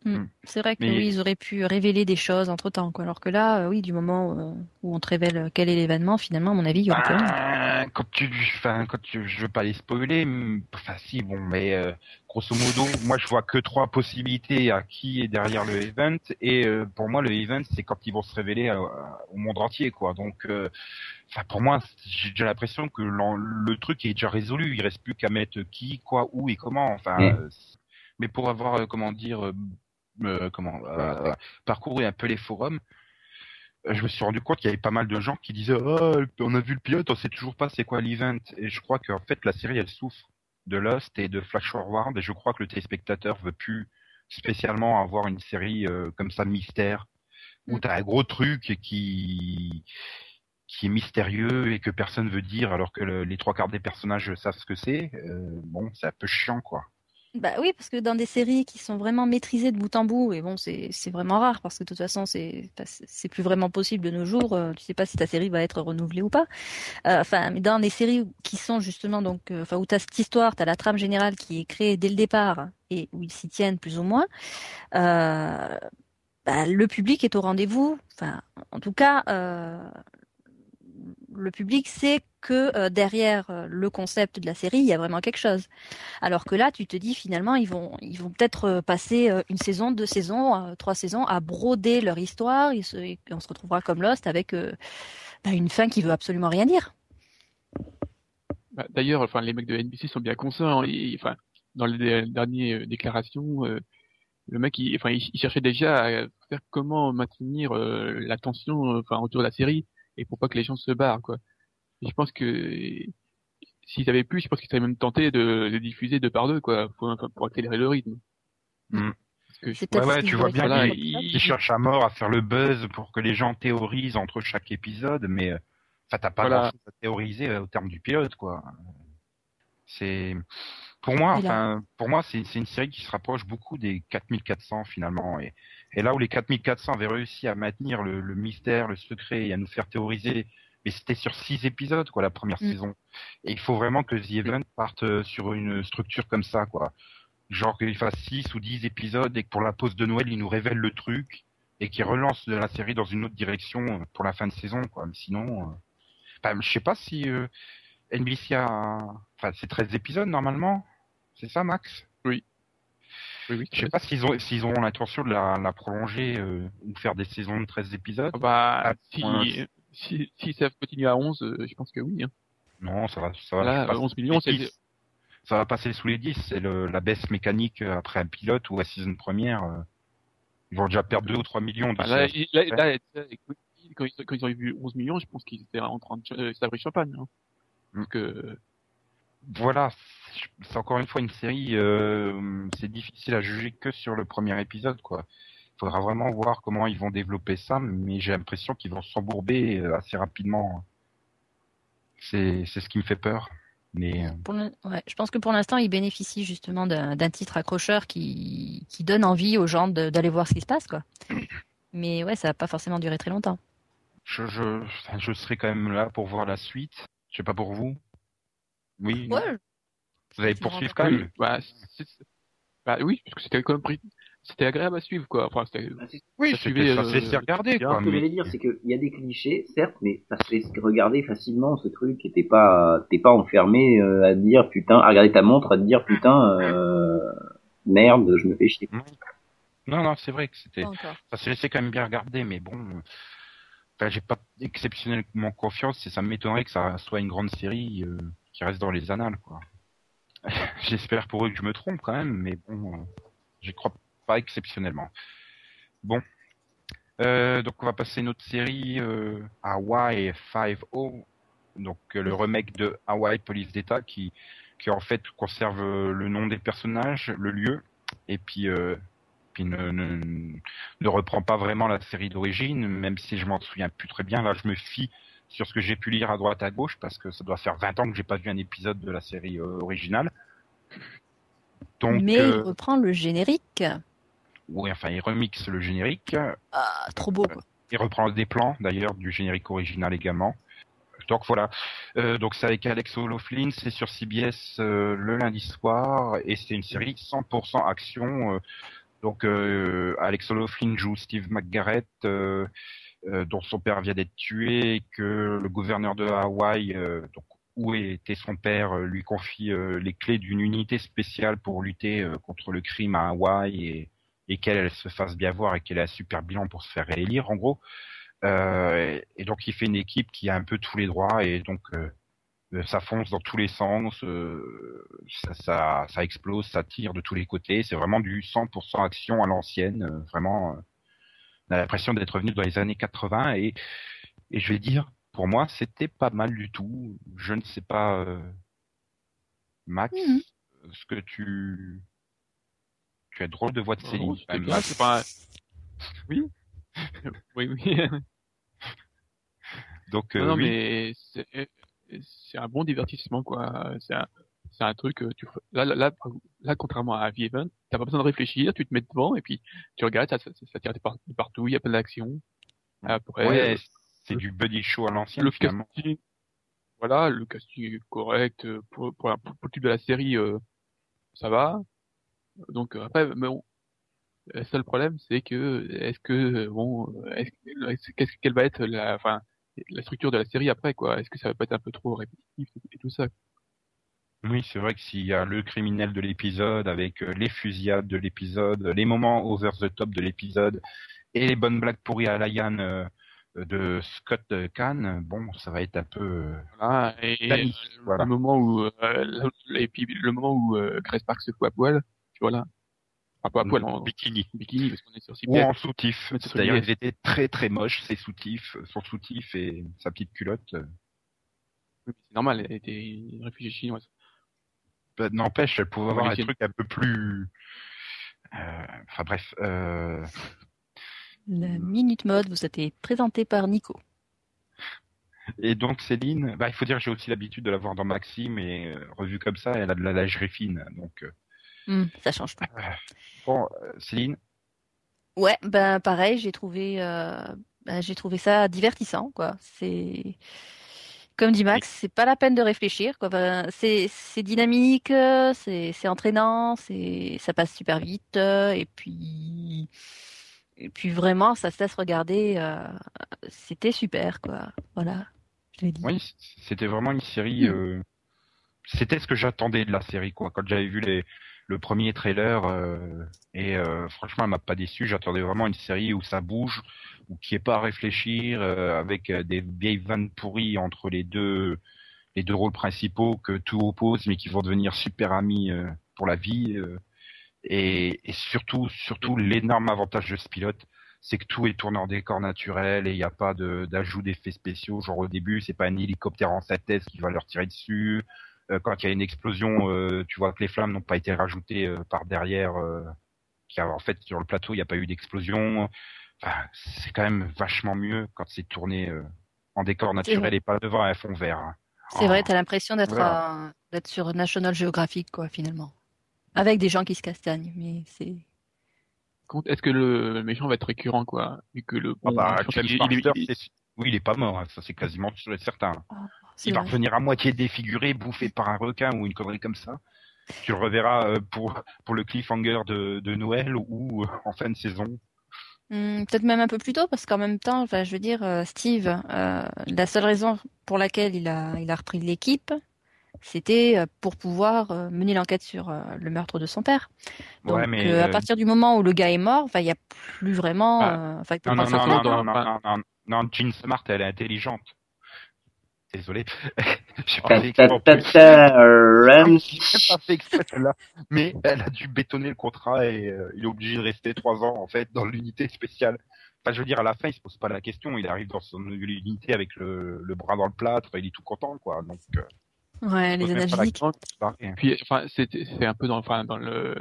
Hmm. C'est vrai que Mais- oui, ils auraient pu révéler des choses entre temps, quoi. Alors que là, euh, oui, du moment où, où on te révèle quel est l'événement, finalement, à mon avis, il y aura plus rien. Ah, quand tu, enfin, quand tu, je veux pas les spoiler, mais- enfin si, bon, mais euh, grosso modo, moi je vois que trois possibilités à qui est derrière le event, et euh, pour moi le event c'est quand ils vont se révéler à- à- au monde entier, quoi. Donc, euh, enfin pour moi, j'ai déjà l'impression que le truc est déjà résolu, il reste plus qu'à mettre qui, quoi, où et comment. Enfin, euh, mais pour avoir, euh, comment dire, euh, euh, comment, parcouru un peu les forums. Je me suis rendu compte qu'il y avait pas mal de gens qui disaient oh, on a vu le pilote, on sait toujours pas c'est quoi l'event. Et je crois qu'en fait la série elle souffre de Lost et de Flash Forward et je crois que le téléspectateur veut plus spécialement avoir une série euh, comme ça mystère où Mm. t'as un gros truc qui qui est mystérieux et que personne veut dire alors que le- les trois quarts des personnages savent ce que c'est. Euh, bon, c'est un peu chiant quoi. Bah oui, parce que dans des séries qui sont vraiment maîtrisées de bout en bout, et bon, c'est vraiment rare parce que de toute façon, c'est c'est plus vraiment possible de nos jours. euh, tu sais pas si ta série va être renouvelée ou pas. Euh, Enfin, dans des séries qui sont justement donc, euh, enfin, où t'as cette histoire, t'as la trame générale qui est créée dès le départ et où ils s'y tiennent plus ou moins. Euh, bah, le public est au rendez-vous. Enfin, en tout cas, euh, le public sait que euh, derrière euh, le concept de la série, il y a vraiment quelque chose. Alors que là, tu te dis finalement, ils vont, ils vont peut-être euh, passer une saison, deux saisons, trois saisons à broder leur histoire. Et, on se retrouvera comme Lost avec bah, une fin qui veut absolument rien dire. Bah, D'ailleurs, enfin, les mecs de NBC sont bien conscients. hein. Enfin, dans les dernières déclarations, le mec, il, enfin, il, cherchait déjà à faire comment maintenir la tension, enfin, autour de la série, et pour pas que les gens se barrent, quoi. Et je pense que s'ils avaient pu, je pense qu'ils seraient même tentés de, de diffuser deux par deux, quoi, pour, accélérer le rythme. Mm. Parce que je- Ouais, ouais, qu'ils tu vois bien Voilà, pour qu'il Lost. il- il cherche à mort à faire le buzz pour que les gens théorisent entre chaque épisode, mais euh, enfin t'as pas Voilà. grand chose à théoriser euh, au terme du pilote, quoi. C'est pour moi, enfin pour moi c'est c'est une série qui se rapproche beaucoup des 4400 finalement, et, et là où les 4400 avaient réussi à maintenir le, le mystère, le secret et à nous faire théoriser, mais c'était sur six épisodes quoi la première Mm. saison, et il faut vraiment que The Event parte euh, sur une structure comme ça, quoi genre qu'il fasse 6 ou 10 épisodes et que pour la pause de Noël, il nous révèle le truc et qu'il relance de la série dans une autre direction euh, pour la fin de saison, quoi. Mais sinon, euh... enfin, je sais pas si euh, NBC a... Enfin, c'est 13 épisodes, normalement. C'est ça, Max? Oui, oui. Je sais pas s'ils ont s'ils auront l'intention de la, la prolonger euh, ou faire des saisons de 13 épisodes. Bah, Ah, si, ouais. si, si ça continue à 11, euh, je pense que oui. Hein. Non, ça va, ça va Là, passer 11 sous les millions, c'est- 10. Ça va passer sous les 10. C'est le- la baisse mécanique euh, après un pilote ou la saison première. euh, Ils vont déjà perdre 2 ou 3 millions. Bah, d'ici là, là, là, quand, ils, quand ils ont vu 11 millions, je pense qu'ils étaient en train de euh, s'abrir champagne. Hein. Mm. Parce que, voilà, c'est- encore une fois une série, euh, c'est difficile à juger que sur le premier épisode, quoi. Il faudra vraiment voir comment ils vont développer ça, mais j'ai l'impression qu'ils vont s'embourber euh, assez rapidement. C'est c'est ce qui me fait peur. Mais euh, Pour le- ouais, je pense que pour l'instant, ils bénéficient justement d'un d'un titre accrocheur qui, qui donne envie aux gens de- d'aller voir ce qui se passe, quoi. Mais ouais, ça va pas forcément durer très longtemps. je, je, serai quand même là pour voir la suite. Je sais pas pour vous. Oui. Ouais, Vous allez poursuivre quand même. bah, bah oui, parce que c'était quand même pris- c'était agréable à suivre, quoi. Enfin, c'était, Oui, ça c'était euh, regarder, quoi. Ce que mais- j'allais dire, c'est qu'il y a des clichés, certes, mais ça se laisse regarder facilement ce truc et t'es pas, t'es pas enfermé euh, à te dire putain, à regarder ta montre, à te dire putain, euh, merde, je me fais chier. Non, non, c'est vrai que c'était. ça s'est laissé quand même bien regarder, mais bon, enfin, j'ai pas exceptionnellement confiance et ça m'étonnerait que ça soit une grande série euh, qui reste dans les annales, quoi. J'espère pour eux que je me trompe quand même, mais bon, euh, j'y crois pas exceptionnellement. Bon. Euh, donc on va passer une autre série, euh, Hawaii 5-0, donc euh, le remake de Hawaii Police d'État qui, qui en fait conserve euh, le nom des personnages, le lieu, et puis, puis ne, ne, ne reprend pas vraiment la série d'origine, même si je m'en souviens plus très bien. Là, je me fie sur ce que j'ai pu lire à droite à gauche parce que ça doit faire 20 ans que j'ai pas vu un épisode de la série euh, originale. Donc, Mais il euh, reprend le générique. oui, enfin, il remixe le générique. Ah, trop beau, quoi. Il reprend des plans d'ailleurs du générique original également. Donc voilà. Euh, donc c'est avec Alex O'Loughlin, c'est sur CBS euh, le lundi soir et c'est une série 100% action. euh, donc euh, Alex O'Loughlin joue Steve McGarrett, euh, euh, dont son père vient d'être tué, et que le gouverneur de Hawaï, euh, donc où était son père, euh, lui confie les clés d'une unité spéciale pour lutter contre le crime à Hawaï et, et qu'elle elle se fasse bien voir et qu'elle ait un super bilan pour se faire réélire en gros. Euh, et donc il fait une équipe qui a un peu tous les droits et donc ça fonce dans tous les sens, euh, ça, ça, ça explose, ça tire de tous les côtés. C'est vraiment du 100% action à l'ancienne, euh, vraiment. euh, on a l'impression d'être revenu dans les années 80 et, et je vais dire, pour moi, c'était pas mal du tout. Je ne sais pas, euh, Max, Mhm. ce que tu tu as drôle de voix de Céline. Quand même. c'est pas- Oui. oui, oui. Donc euh, non, non, oui. mais c'est un bon divertissement, quoi. C'est un, c'est un truc, euh, tu, là, là, là, contrairement à The Event, t'as pas besoin de réfléchir, tu te mets devant et puis tu regardes, ça, ça, ça tire de par- de partout, il y a plein d'actions. Après, ouais, euh, c'est du buddy show à l'ancienne le finalement. casting, voilà, le casting est correct euh, pour, pour, la- pour le type de la série, euh, ça va. Donc après, mais bon, le seul problème, c'est que est-ce que bon, est-ce quelle va être la, enfin, la structure de la série après quoi Est-ce que ça va pas être un peu trop répétitif et tout ça? Oui, c'est vrai que s'il y a le criminel de l'épisode avec euh, les fusillades de l'épisode, les moments over the top de l'épisode et les bonnes blagues pourries à la Yann euh, de Scott euh, Kahn, bon, ça va être un peu Voilà. Et Danny, euh, voilà. le moment où euh, et puis le moment où euh, Grace Park se fout à poil, tu pas à poil en bikini bikini parce qu'on est sur ou en soutif. D'ailleurs, ils étaient très très moches, ses soutifs, son soutif et sa petite culotte. euh. Oui, C'est normal, elle était une réfugiée chinoise. Bah, N'empêche, elle pouvait avoir un truc un peu plus. euh, Enfin bref. Euh... La Minute Mode vous a été présentée par Nico. Et donc Céline, bah, il faut dire que j'ai aussi l'habitude de la voir dans Maxime et euh, revue comme ça, elle a de la lingerie fine. Donc Hmm, ça change tout. bon, euh, Céline, Ouais, ben pareil, j'ai trouvé, euh, ben, j'ai trouvé ça divertissant, quoi. C'est comme dit Max, c'est pas la peine de réfléchir, quoi. Ben, c'est c'est dynamique, euh, c'est c'est entraînant, c'est ça passe super vite, et puis et puis vraiment, ça se laisse regarder. euh, C'était super, quoi. Voilà, je l'ai dit. oui, c'était vraiment une série. Mm. euh, C'était ce que j'attendais de la série, quoi. Quand j'avais vu les le premier trailer euh, et euh, franchement, elle m'a pas déçu. J'attendais vraiment une série où ça bouge, ou qui est pas à réfléchir, euh, avec euh, des vieilles vannes pourries entre les deux les deux rôles principaux que tout oppose, mais qui vont devenir super amis pour la vie. et, surtout, surtout l'énorme avantage de ce pilote, c'est que tout est tourné en décor naturel et il n'y a pas d'ajout d'effets spéciaux. Genre au début, c'est pas un hélicoptère en synthèse qui va leur tirer dessus. Euh, quand il y a une explosion, euh, tu vois que les flammes n'ont pas été rajoutées euh, par derrière. Euh, en fait, sur le plateau, il n'y a pas eu d'explosion. Enfin, c'est quand même vachement mieux quand c'est tourné euh, en décor naturel et pas devant un fond vert. hein. C'est Oh. vrai, t'as l'impression d'être Voilà. d'être sur National Geographic, quoi, finalement, avec des gens qui se castagnent, mais c'est Est-ce que le méchant va être récurrent quoi? Vu que le Ah bah, il- il il- oui, il est pas mort, hein, ça c'est quasiment sûr et certain. c'est Il va vrai. revenir à moitié défiguré, bouffé par un requin ou une connerie comme ça. Tu le reverras euh, pour pour le cliffhanger de, de Noël ou euh, en fin de saison. Hmm, Peut-être même un peu plus tôt, parce qu'en même temps, je veux dire, euh, Steve, euh, la seule raison pour laquelle il a, il a repris l'équipe, c'était pour pouvoir mener l'enquête sur le meurtre de son père. Donc, ouais, mais euh, à partir du moment où le gars est mort, il y a plus vraiment, Ah. euh, peut non, non, non, non, non, non, Jean Smart, elle est intelligente. Désolé. J'ai pas fait exprès celle-là. Mais elle a dû bétonner le contrat et euh, il est obligé de rester trois ans en fait dans l'unité spéciale. Enfin, je veux dire, à la fin, il se pose pas la question. Il arrive dans son nouvelle unité avec le, le bras dans le plâtre. Il est tout content, quoi. Donc, euh, Ouais, les analytiques. Puis, enfin, c'était, c'est un peu dans, enfin, dans le,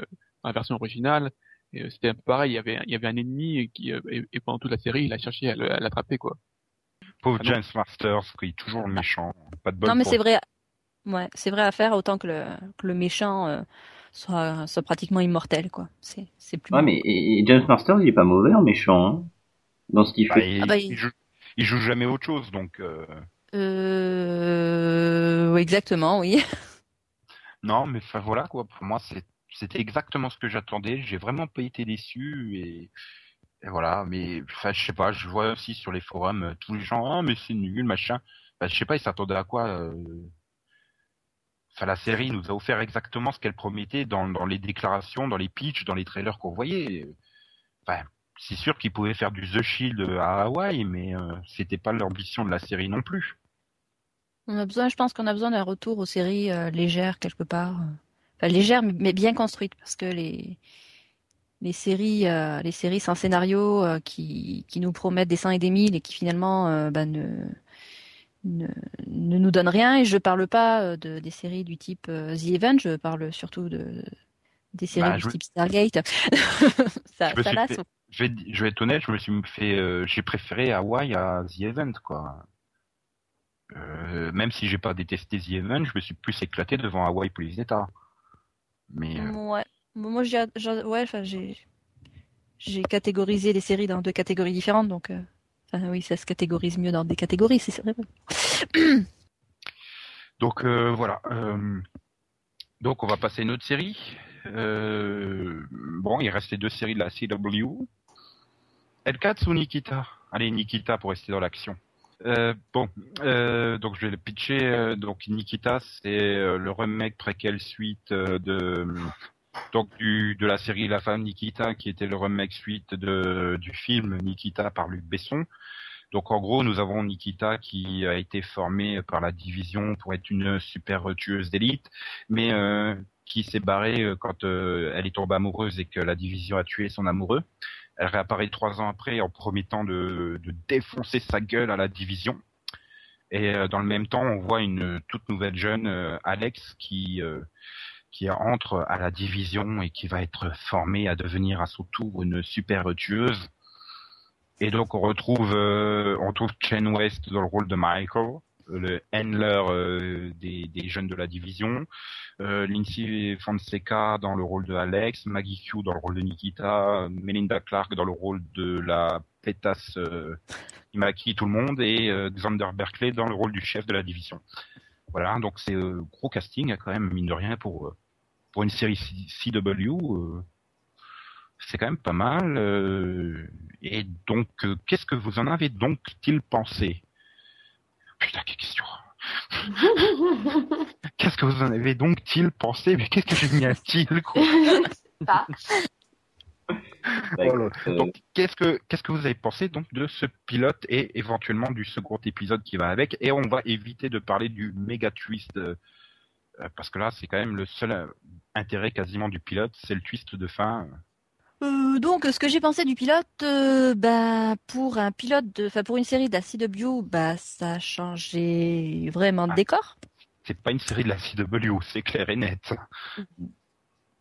dans la version originale, euh, c'était un peu pareil. Il y avait, il y avait un ennemi qui, euh, et, et pendant toute la série, il a cherché à l'attraper, quoi. Pauvre Ah. James Masters, qui est toujours le méchant. Pas de bol Non, mais c'est vrai. Ouais, c'est vrai à faire autant que le, que le méchant euh, soit, soit pratiquement immortel, quoi. C'est, c'est plus. Ouais, mais et, et James Masters, il est pas mauvais en méchant, hein, dans ce qu'il Bah, fait. il, Ah bah, il il- joue, il joue jamais autre chose, donc euh, Euh, exactement, oui. non, mais enfin voilà quoi. Pour moi, c'est- c'était exactement ce que j'attendais. J'ai vraiment pas été déçu et, et voilà. Mais enfin, je sais pas. Je vois aussi sur les forums euh, tous les gens, ah mais c'est nul, machin. Bah, je sais pas, ils s'attendaient à quoi. euh, Enfin, la série nous a offert exactement ce qu'elle promettait dans, les déclarations, dans les pitchs, dans les trailers qu'on voyait. Enfin, c'est sûr qu'ils pouvaient faire du The Shield à Hawaï, mais euh, c'était pas l'ambition de la série non plus. On a besoin, je pense qu'on a besoin d'un retour aux séries euh, légères quelque part. Enfin, légères mais bien construites parce que les les séries euh, les séries sans scénario euh, qui qui nous promettent des cent et des mille et qui finalement euh, bah, ne ne, ne nous donnent rien et je parle pas euh, de des séries du type euh, The Event, je parle surtout de des séries Bah, du je- type Stargate. ça Je ça suis lasse. fait- Je vais, je vais être honnête, je me suis fait, euh, j'ai préféré Hawaii à The Event, quoi. Euh, même si j'ai pas détesté The Event, je me suis plus éclaté devant Hawaii Police d'État. Mais euh, Ouais. Moi, j'ai, j'ai- catégorisé les séries dans deux catégories différentes, donc, euh, oui, ça se catégorise mieux dans des catégories, c'est vrai. donc euh, voilà. euh, donc on va passer à une autre série. Bon, il reste les deux séries de la CW. Hellcats ou Nikita Allez, Nikita pour rester dans l'action. Bon, donc je vais le pitcher. donc Nikita, c'est le remake préquel suite de donc du de la série La femme Nikita, qui était le remake suite de du film Nikita par Luc Besson. Donc en gros, nous avons Nikita qui a été formée par la division pour être une super tueuse d'élite, mais euh, qui s'est barrée euh, quand euh, elle est tombée amoureuse et que la division a tué son amoureux. Elle réapparaît trois ans après en promettant de, de défoncer sa gueule à la division. Et euh, dans le même temps, on voit une toute nouvelle jeune, euh, Alex, qui qui entre à la division et qui va être formée à devenir à son tour une super tueuse. Et donc on retrouve euh, on trouve Chen West dans le rôle de Michael, euh, le handler euh, des, des jeunes de la division, euh, Lindsay Fonseca dans le rôle de Alex, Maggie Q dans le rôle de Nikita, Melinda Clark dans le rôle de la pétasse euh, qui maquille tout le monde et euh, Xander Berkeley dans le rôle du chef de la division. Voilà, donc c'est euh, gros casting quand même mine de rien pour euh, pour une série CW. euh, c'est quand même pas mal. euh, et donc, euh, qu'est-ce que vous en avez donc-il pensé? Putain, quelle question. Qu'est-ce que vous en avez donc-il pensé? Mais qu'est-ce que j'ai mis un til quoi Pas. Bah, Oh euh, Donc, qu'est-ce que qu'est-ce que vous avez pensé donc de ce pilote et éventuellement du second épisode qui va avec? Et on va éviter de parler du méga twist euh, euh, parce que là, c'est quand même le seul intérêt quasiment du pilote, c'est le twist de fin. Euh, donc, ce que j'ai pensé du pilote, euh, bah, pour un pilote de, enfin, pour une série de la CW, bah, ça a changé vraiment de Ah. décor. C'est pas une série de la CW, c'est clair et net.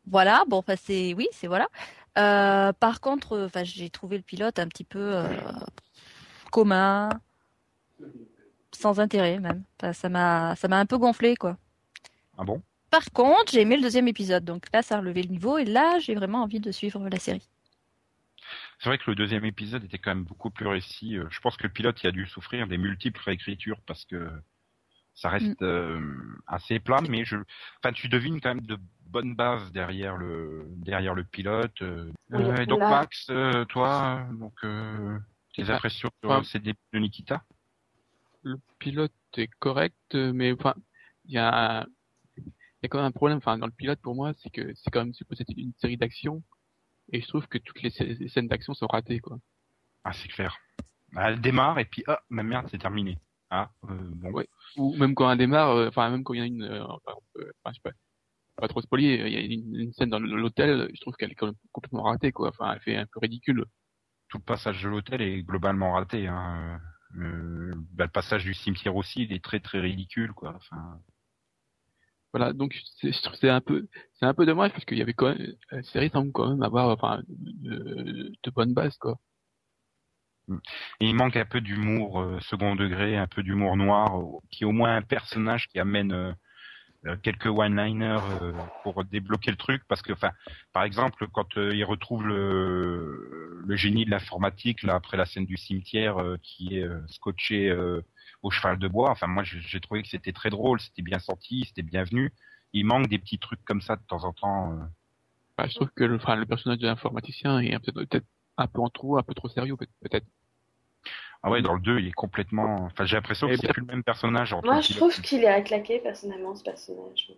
Voilà, bon, enfin, c'est, oui, c'est voilà. Euh, par contre, euh, enfin, j'ai trouvé le pilote un petit peu euh, commun, sans intérêt même. Enfin, ça m'a, ça m'a un peu gonflé, quoi. Ah bon? Par contre, j'ai aimé le deuxième épisode, donc là, ça a relevé le niveau, et là, j'ai vraiment envie de suivre la série. C'est vrai que le deuxième épisode était quand même beaucoup plus réussi. Euh, Je pense que le pilote il a dû souffrir des multiples réécritures parce que ça reste euh, assez plat, mais je, enfin, tu devines quand même de bonnes bases derrière le derrière le pilote. euh. Oui, Euh, et donc là- Max, euh, toi, donc euh, tes impressions sur ouais. ces débuts de Nikita? le pilote est correct, euh, mais enfin, il y a, il y a quand même un problème. Enfin, dans le pilote, pour moi, c'est que c'est quand même supposé être une série d'action, et je trouve que toutes les, les scènes d'action sont ratées, quoi. Ah, c'est clair. Elle démarre et puis ah, ma merde, c'est terminé. Ah, euh, bon. Ouais. Ou même quand elle démarre, euh, enfin même quand il y a une, euh, enfin, je sais pas, pas trop spoiler, il y a une, une scène dans l'hôtel, je trouve qu'elle est quand même complètement ratée, quoi. Enfin, elle fait un peu ridicule. Tout le passage de l'hôtel est globalement raté. Hein. Euh, bah, le passage du cimetière aussi, il est très très ridicule, quoi. Enfin, Voilà, donc c'est un peu, c'est un peu dommage parce qu'il y avait quand même, la série semble quand même avoir, enfin, de, de bonnes bases, quoi. Il manque un peu d'humour euh, second degré, un peu d'humour noir, qui est au moins un personnage qui amène euh, euh, quelques one-liners pour débloquer le truc. Parce que, enfin, par exemple, quand il retrouve le, génie de l'informatique là après la scène du cimetière qui est scotché au cheval de bois. Enfin, moi, j'ai trouvé que c'était très drôle, c'était bien sorti, c'était bienvenu. Il manque des petits trucs comme ça de temps en temps. Enfin, je trouve que le, personnage de l'informaticien est peut-être un peu en trop, un peu trop sérieux, peut- peut-être. Ah ouais, dans le 2, il est complètement. Enfin, j'ai l'impression que c'est plus le même personnage. entre Moi, je trouve qu'il est à claquer, personnellement, ce personnage.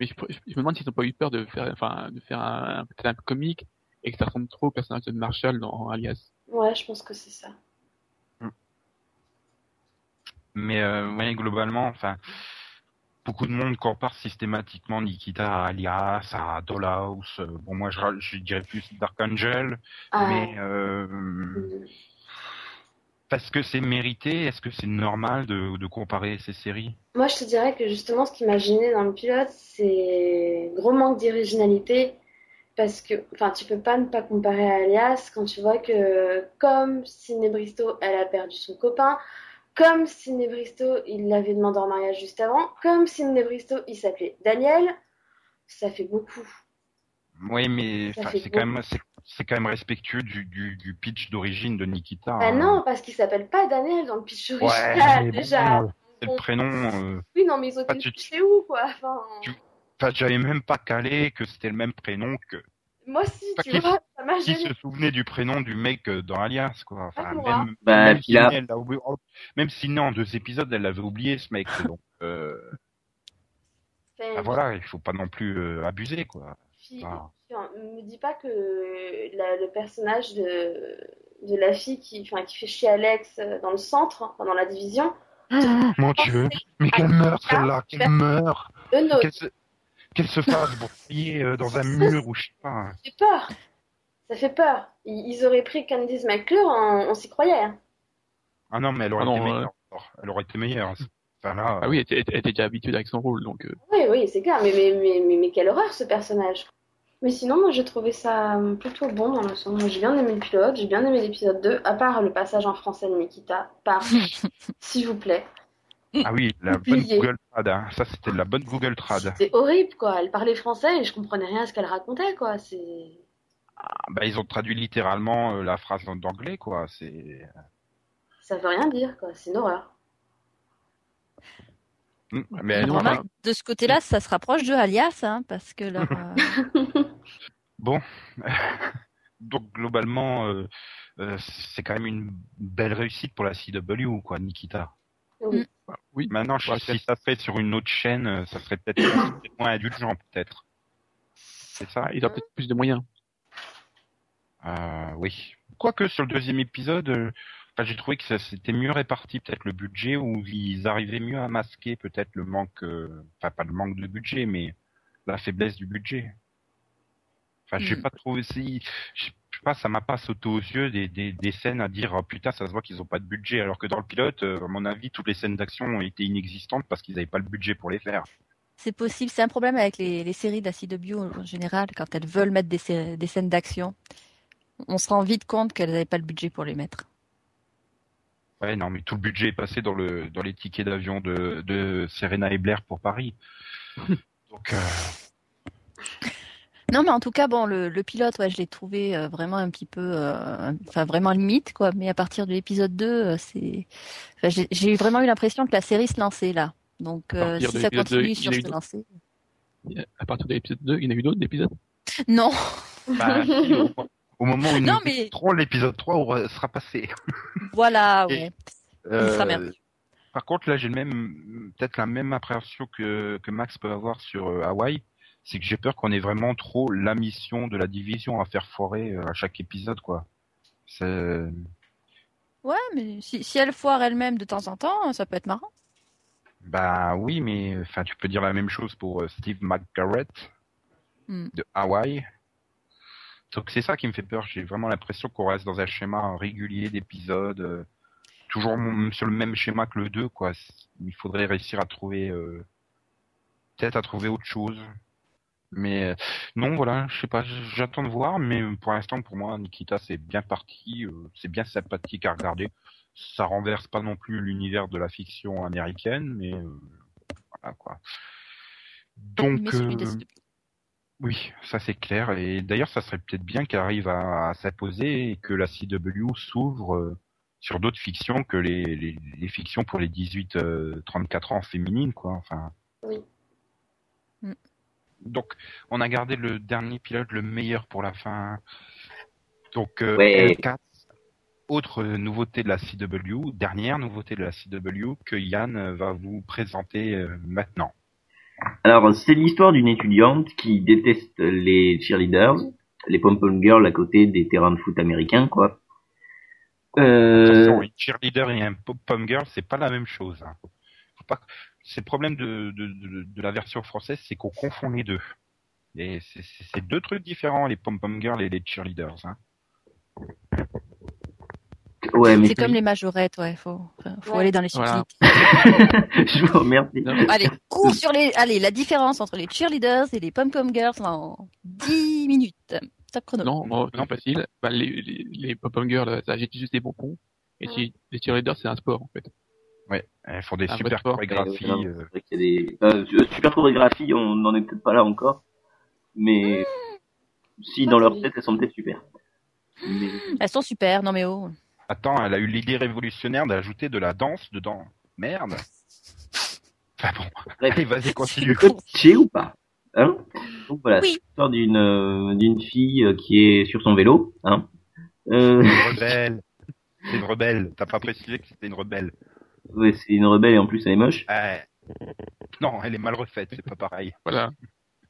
Mais je, je- je me demande s'ils n'ont pas eu peur de faire, enfin, de faire un, peut-être un peu comique et que ça ressemble trop au personnage de Marshall dans Alias. Ouais, je pense que c'est ça. Mais euh, ouais, globalement, enfin, beaucoup de monde compare systématiquement Nikita à Alias, à Dollhouse. Euh, Bon, moi, je dirais plus Dark Angel, Ah, mais euh, mm. Parce que c'est mérité, est-ce que c'est normal de, de comparer ces séries? Moi, je te dirais que justement, ce qui m'a gêné dans le pilote, c'est gros manque d'originalité. Parce que, enfin, tu peux pas ne pas comparer à Alias quand tu vois que, comme Sidney Bristow, elle a perdu son copain, comme Sidney Bristow, il l'avait demandé en mariage juste avant, comme Sidney Bristow, il s'appelait Daniel, ça fait beaucoup. Oui, mais c'est quand même c'est, quand même respectueux du, du, du pitch d'origine de Nikita. Ah hein. non, parce qu'il s'appelle pas Daniel dans le pitch Ouais, original, bon, déjà. c'est le prénom. euh, Oui, non, mais ils ont été tu- où, quoi. Enfin, Tu- Enfin, j'avais même pas calé que c'était le même prénom que moi aussi, Pas tu qui- vois, ça m'a qui se souvenait du prénom du mec euh, dans Alias, quoi. Enfin, moi. même, Bah, même si elle oublié- oh, même si non, en deux épisodes, elle l'avait oublié, ce mec. Donc, euh, Enfin, bah voilà, il faut pas non plus euh, abuser, quoi. Puis, Ah. puis, on me dit pas que la- le personnage de, de la fille qui, enfin, qui fait chier Alex euh, dans le centre, enfin, dans la division, Mon Dieu, mais qu'elle meurt, celle-là, qu'elle meurt, qu'elle se, fasse broyer euh, dans un mur ou je sais pas. Ça fait peur. Ça fait peur. Ils, ils auraient pris Candice McClure, on, on s'y croyait. hein. Ah non, mais elle aurait Ah non, été ouais. meilleure. Elle aurait été meilleure. Enfin là, Ah oui, elle était, elle était déjà habituée avec son rôle, donc euh, Oui, c'est clair. Mais, mais, mais, mais, mais quelle horreur ce personnage. Mais sinon, moi j'ai trouvé ça euh, plutôt bon dans le sens. Moi, J'ai bien aimé le pilote, j'ai bien aimé l'épisode 2, à part le passage en français de Nikita. Par, s'il vous plaît. ah oui, la bonne. Google Trad. hein. Ça, c'était de la bonne Google Trad. C'est horrible, quoi. Elle parlait français et je comprenais rien à ce qu'elle racontait, quoi. C'est. Ah, bah, ils ont traduit littéralement euh, la phrase en anglais, quoi. C'est. Ça veut rien dire, quoi. C'est une horreur. Mais elle- Non, Remarque, enfin, de ce côté-là, ça se rapproche de Alias, hein, parce que leur, euh, Bon, donc globalement, euh, euh, c'est quand même une belle réussite pour la CW, quoi, Nikita. Oui. oui. Maintenant, je- Ouais, si ça serait sur une autre chaîne, ça serait peut-être moins indulgent, peut-être. C'est ça. Ils ont peut-être plus de moyens. Euh, oui. Quoique sur le deuxième épisode, euh, enfin, j'ai trouvé que ça c'était mieux réparti, peut-être le budget, où ils arrivaient mieux à masquer peut-être le manque, euh, enfin pas le manque de budget, mais la faiblesse du budget. Enfin, j'ai Hmm. pas trouvé si, je sais pas, ça m'a pas sauté aux yeux des, des, des scènes à dire oh, putain, ça se voit qu'ils ont pas de budget, alors que dans le pilote, euh, à mon avis, toutes les scènes d'action ont été inexistantes parce qu'ils avaient pas le budget pour les faire. c'est possible. C'est un problème avec les, les séries de la CW en général, quand elles veulent mettre des scènes d'action. On se rend vite compte qu'elles n'avaient pas le budget pour les mettre. Ouais, non, mais tout le budget est passé dans le dans les tickets d'avion de, de Serena et Blair pour Paris. Donc, euh, Non, mais en tout cas, bon, le, le pilote, ouais, je l'ai trouvé euh, vraiment un petit peu, euh, enfin vraiment limite, quoi. Mais à partir de l'épisode 2, euh, c'est, enfin, j'ai vraiment eu l'impression que la série se lançait là. Donc, À euh, partir si de ça l'épisode deux, continue il y sur a eu ce lancée. À partir de l'épisode 2, il y en a eu d'autres d'épisodes Non, bah, au, moment où Non, nous mais- écouterons, l'épisode 3 aura- sera passé. voilà, Et- ouais. Euh, sera merveilleux. par contre, là, j'ai le même, peut-être la même appréhension que, que Max peut avoir sur euh, Hawaï. C'est que j'ai peur qu'on ait vraiment trop la mission de la division à faire foirer euh, à chaque épisode, quoi. C'est, Ouais, mais si, si elle foire elle-même de temps en temps, ça peut être marrant. Bah oui, mais enfin tu peux dire la même chose pour Steve McGarrett Hmm. de Hawaii. Donc c'est ça qui me fait peur. J'ai vraiment l'impression qu'on reste dans un schéma régulier d'épisodes, euh, toujours sur le même schéma que le 2, quoi. Il faudrait réussir à trouver, euh, peut-être à trouver autre chose. Mais euh, non, voilà, je sais pas, j'attends de voir, mais pour l'instant, pour moi, Nikita, c'est bien parti, c'est bien sympathique à regarder. Ça renverse pas non plus l'univers de la fiction américaine, mais voilà quoi. Donc, mais oui, ça c'est clair. Et d'ailleurs, ça serait peut-être bien qu'elle arrive à, à s'imposer et que la CW s'ouvre euh, sur d'autres fictions que les, les, les fictions pour les 18-34 ans féminines, quoi. Enfin. Oui. Mm. Donc, on a gardé le dernier pilote, le meilleur pour la fin. Donc, euh, Ouais. L4, autre nouveauté de la CW, dernière nouveauté de la CW que Yann euh, va vous présenter euh, maintenant. Alors, c'est l'histoire d'une étudiante qui déteste les cheerleaders, les pom-pom girls à côté des terrains de foot américains, quoi. Euh, Attention, une cheerleader et un pom-pom girl, c'est pas la même chose. hein. Faut pas... C'est le problème de, de, de, de la version française, c'est qu'on confond les deux. Et c'est deux trucs différents, les pom-pom girls et les cheerleaders. Hein. Ouais, mais C'est comme les majorettes, ouais. Faut, faut Ouais. aller dans les Voilà. subtilités. je vous remercie. Non, Allez, cours sur les. Allez, la différence entre les cheerleaders et les pom-pom girls en 10 minutes. Top chrono. non, moi, Non. facile. Bah, les, les, les pop-up girls, ça agite juste des bonbons. Et les cheerleaders, c'est un sport, en fait. Ouais, elles font des Un super chorégraphies. Euh, y a des euh, super chorégraphie, on n'en est peut-être pas là encore, mais si dans leur tête elles sont peut-être super. Mais Elles sont super, non mais oh. Attends, elle a eu l'idée révolutionnaire d'ajouter de la danse dedans. Merde. Enfin bon, allez, vas-y, tu continue. pitcher ou pas Hein? Donc voilà, Oui. c'est l'histoire d'une euh, d'une fille euh, qui est sur son vélo, hein. Euh, Une rebelle. C'est une rebelle. T'as pas précisé que c'était une rebelle. ouais, c'est une rebelle et en plus elle est moche. Euh, Non, elle est mal refaite, c'est pas pareil. Voilà.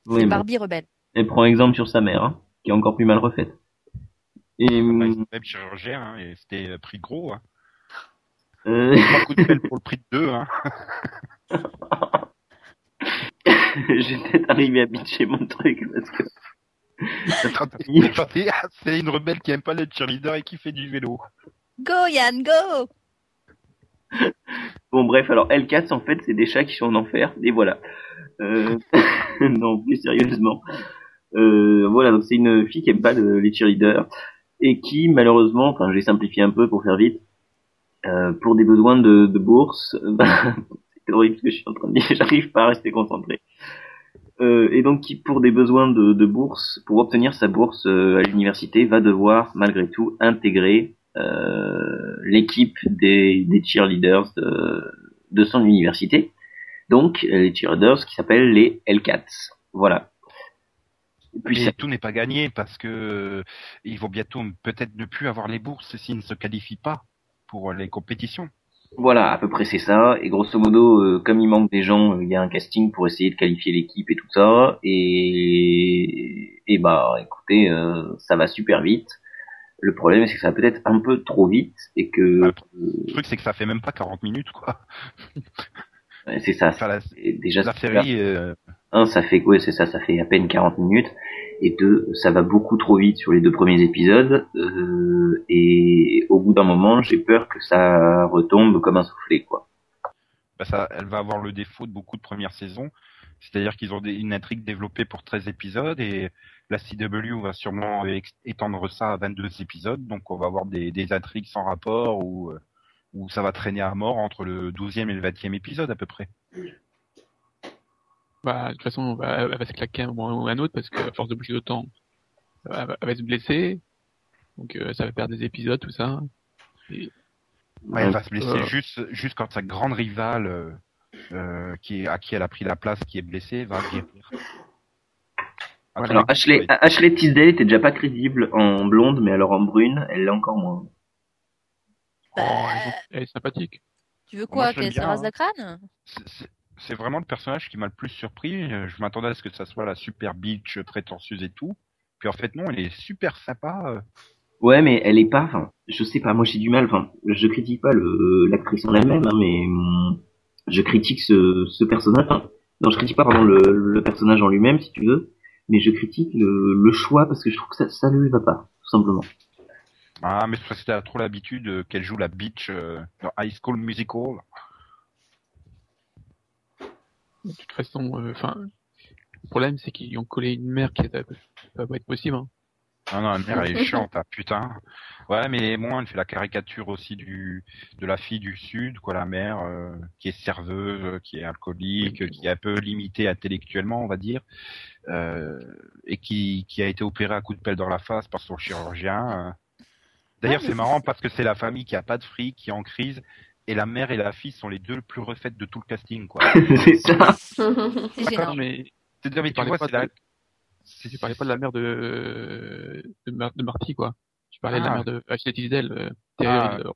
Oui, C'est Barbie rebelle. elle prend exemple sur sa mère, hein, qui est encore plus mal refaite. Et Bah, hum, même chirurgien, hein, et c'était prix gros. Hein. euh, Trois coups de pelle pour le prix de deux. Hein. j'ai peut-être arrivé à pitcher mon truc parce que ah, c'est une rebelle qui aime pas les cheerleaders et qui fait du vélo. Go Yann, go Bon bref, alors L4 en fait c'est des chats qui sont en enfer et voilà. Euh... non, plus sérieusement. Euh, voilà, donc c'est une fille qui aime pas le- les cheerleaders et qui malheureusement, enfin je vais simplifier un peu pour faire vite, euh, pour des besoins de, bourse, bah, c'est horrible ce que je suis en train de dire, j'arrive pas à rester concentré. Euh, et donc qui pour des besoins de, bourse, pour obtenir sa bourse euh, à l'université, va devoir malgré tout intégrer l'équipe des, cheerleaders de, son université. Donc les cheerleaders qui s'appellent les L4. Voilà. Et puis tout n'est pas gagné parce que euh, ils vont bientôt peut-être ne plus avoir les bourses s'ils ne se qualifient pas pour les compétitions. voilà, à peu près c'est ça. Et grosso modo, euh, comme il manque des gens, euh, il y a un casting pour essayer de qualifier l'équipe et tout ça. Et, et bah écoutez, euh, ça va super vite. Le problème c'est que ça va peut-être un peu trop vite et que euh, Le truc c'est que ça fait même pas 40 minutes quoi. ouais, c'est ça. Enfin, la, c'est déjà la série, euh, Un, ça fait quoi C'est ça, ça fait à peine 40 minutes. Et deux, ça va beaucoup trop vite sur les deux premiers épisodes. euh, et au bout d'un moment, j'ai peur que ça retombe comme un soufflé, quoi. bah, ça, elle va avoir le défaut de beaucoup de premières saisons. C'est-à-dire qu'ils ont une intrigue développée pour 13 épisodes et la CW va sûrement étendre ça à 22 épisodes. Donc on va avoir des, intrigues sans rapport où, euh, où ça va traîner à mort entre le 12e et le 20e épisode à peu près. Bah, de toute façon, bah, elle va se claquer un moment ou un autre parce que, à force de bouger d'autant, elle va, elle va se blesser. Donc, euh, ça va perdre des épisodes, tout ça. Et, Ouais, elle va se blesser Euh. juste, juste quand sa grande rivale, euh, qui à qui elle a pris la place, qui est blessée, va guérir. Alors Ashley, Ashley Tisdale était déjà pas crédible en blonde, mais alors en brune, elle l'est encore moins. oh, elle, est- sympathique. Tu veux quoi Qu'elle se rase la crâne? C'est vraiment le personnage qui m'a le plus surpris. Euh, Je m'attendais à ce que ça soit la super bitch prétentieuse et tout. Puis en fait non, elle est super sympa. euh. Ouais, mais elle est pas. Enfin, je sais pas. Moi, j'ai du mal. Enfin, je critique pas le l'actrice en elle-même, hein, mais hum, je critique ce, ce personnage. Enfin, non, je critique pas pardon le, le personnage en lui-même, si tu veux, mais je critique le, le choix parce que je trouve que ça, ça ne lui va pas, tout simplement. Ah, mais c'est parce que t'as trop l'habitude euh, qu'elle joue la bitch euh, dans High School Musical. De toute façon, enfin, le problème c'est qu'ils ont collé une mère qui est- ça va pas être possible. Hein. Non, non, la mère, elle est chiante, ah, putain. Ouais, mais moi, elle fait la caricature aussi du de la fille du Sud, quoi, la mère, euh, qui est serveuse, qui est alcoolique, qui est un peu limitée intellectuellement, on va dire, euh, et qui, qui a été opérée à coup de pelle dans la face par son chirurgien. euh. D'ailleurs, Ouais, c'est marrant parce que c'est la famille qui a pas de fric, qui est en crise, et la mère et la fille sont les deux les plus refaites de tout le casting, quoi. c'est ça. C'est gênant. mais C'est-à-dire, mais Tu tu parlais vois, pas c'est la... de- tu parlais pas de la mère de de, Mar- de Marty quoi. Tu parlais de la Ah. mère de Ashley Tisdale, euh, Ah. terrible.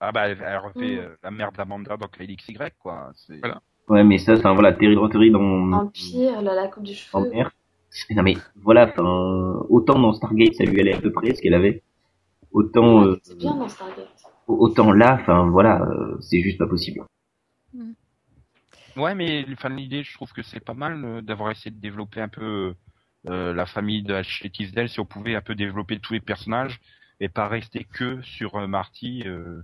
Ah bah, elle, elle refait Mm. euh, la mère d'Amanda dans KLXY, quoi. C'est- Voilà. Ouais, mais ça, enfin voilà, Terry Rothery dans Empire, là, la coupe du en cheveu. mer. Non mais voilà, enfin, autant dans Stargate ça lui allait à peu près ce qu'elle avait, autant euh, C'est bien dans Stargate. Autant là, enfin voilà, euh, c'est juste pas possible. Ouais, mais enfin, l'idée, je trouve que c'est pas mal euh, d'avoir essayé de développer un peu euh, la famille de Ashley Tisdale, si on pouvait un peu développer tous les personnages et pas rester que sur euh, Marty euh,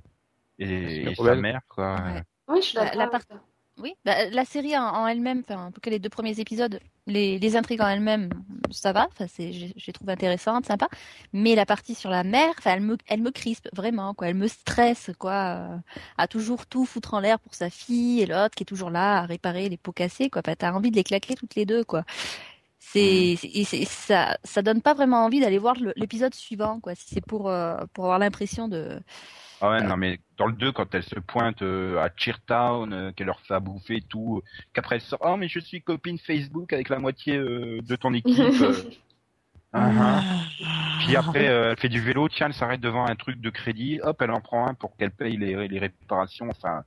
et, sa mère, quoi. Ouais. Oui, je suis La- d'accord. la avec part- ça. Oui, bah, la série en, elle-même, enfin, en tout cas les deux premiers épisodes, les, les intrigues en elles-mêmes, ça va, enfin, c'est, j'ai, trouvé intéressante, sympa. Mais la partie sur la mère, enfin, elle me, elle me crispe vraiment, quoi. Elle me stresse, quoi, euh, à toujours tout foutre en l'air pour sa fille et l'autre qui est toujours là à réparer les pots cassés, quoi. Enfin, t'as envie de les claquer toutes les deux, quoi. C'est, c'est- ça, ça donne pas vraiment envie d'aller voir l'épisode suivant, quoi. Si c'est pour, euh, pour avoir l'impression de, Ah ouais, non, mais dans le 2, quand elle se pointe euh, à Cheertown, euh, qu'elle leur fait à bouffer et tout, euh, qu'après elle sort, oh, mais je suis copine Facebook avec la moitié euh, de ton équipe. euh. Ah, ah. Puis après, euh, elle fait du vélo, tiens, elle s'arrête devant un truc de crédit, hop, elle en prend un pour qu'elle paye les, les réparations. Enfin,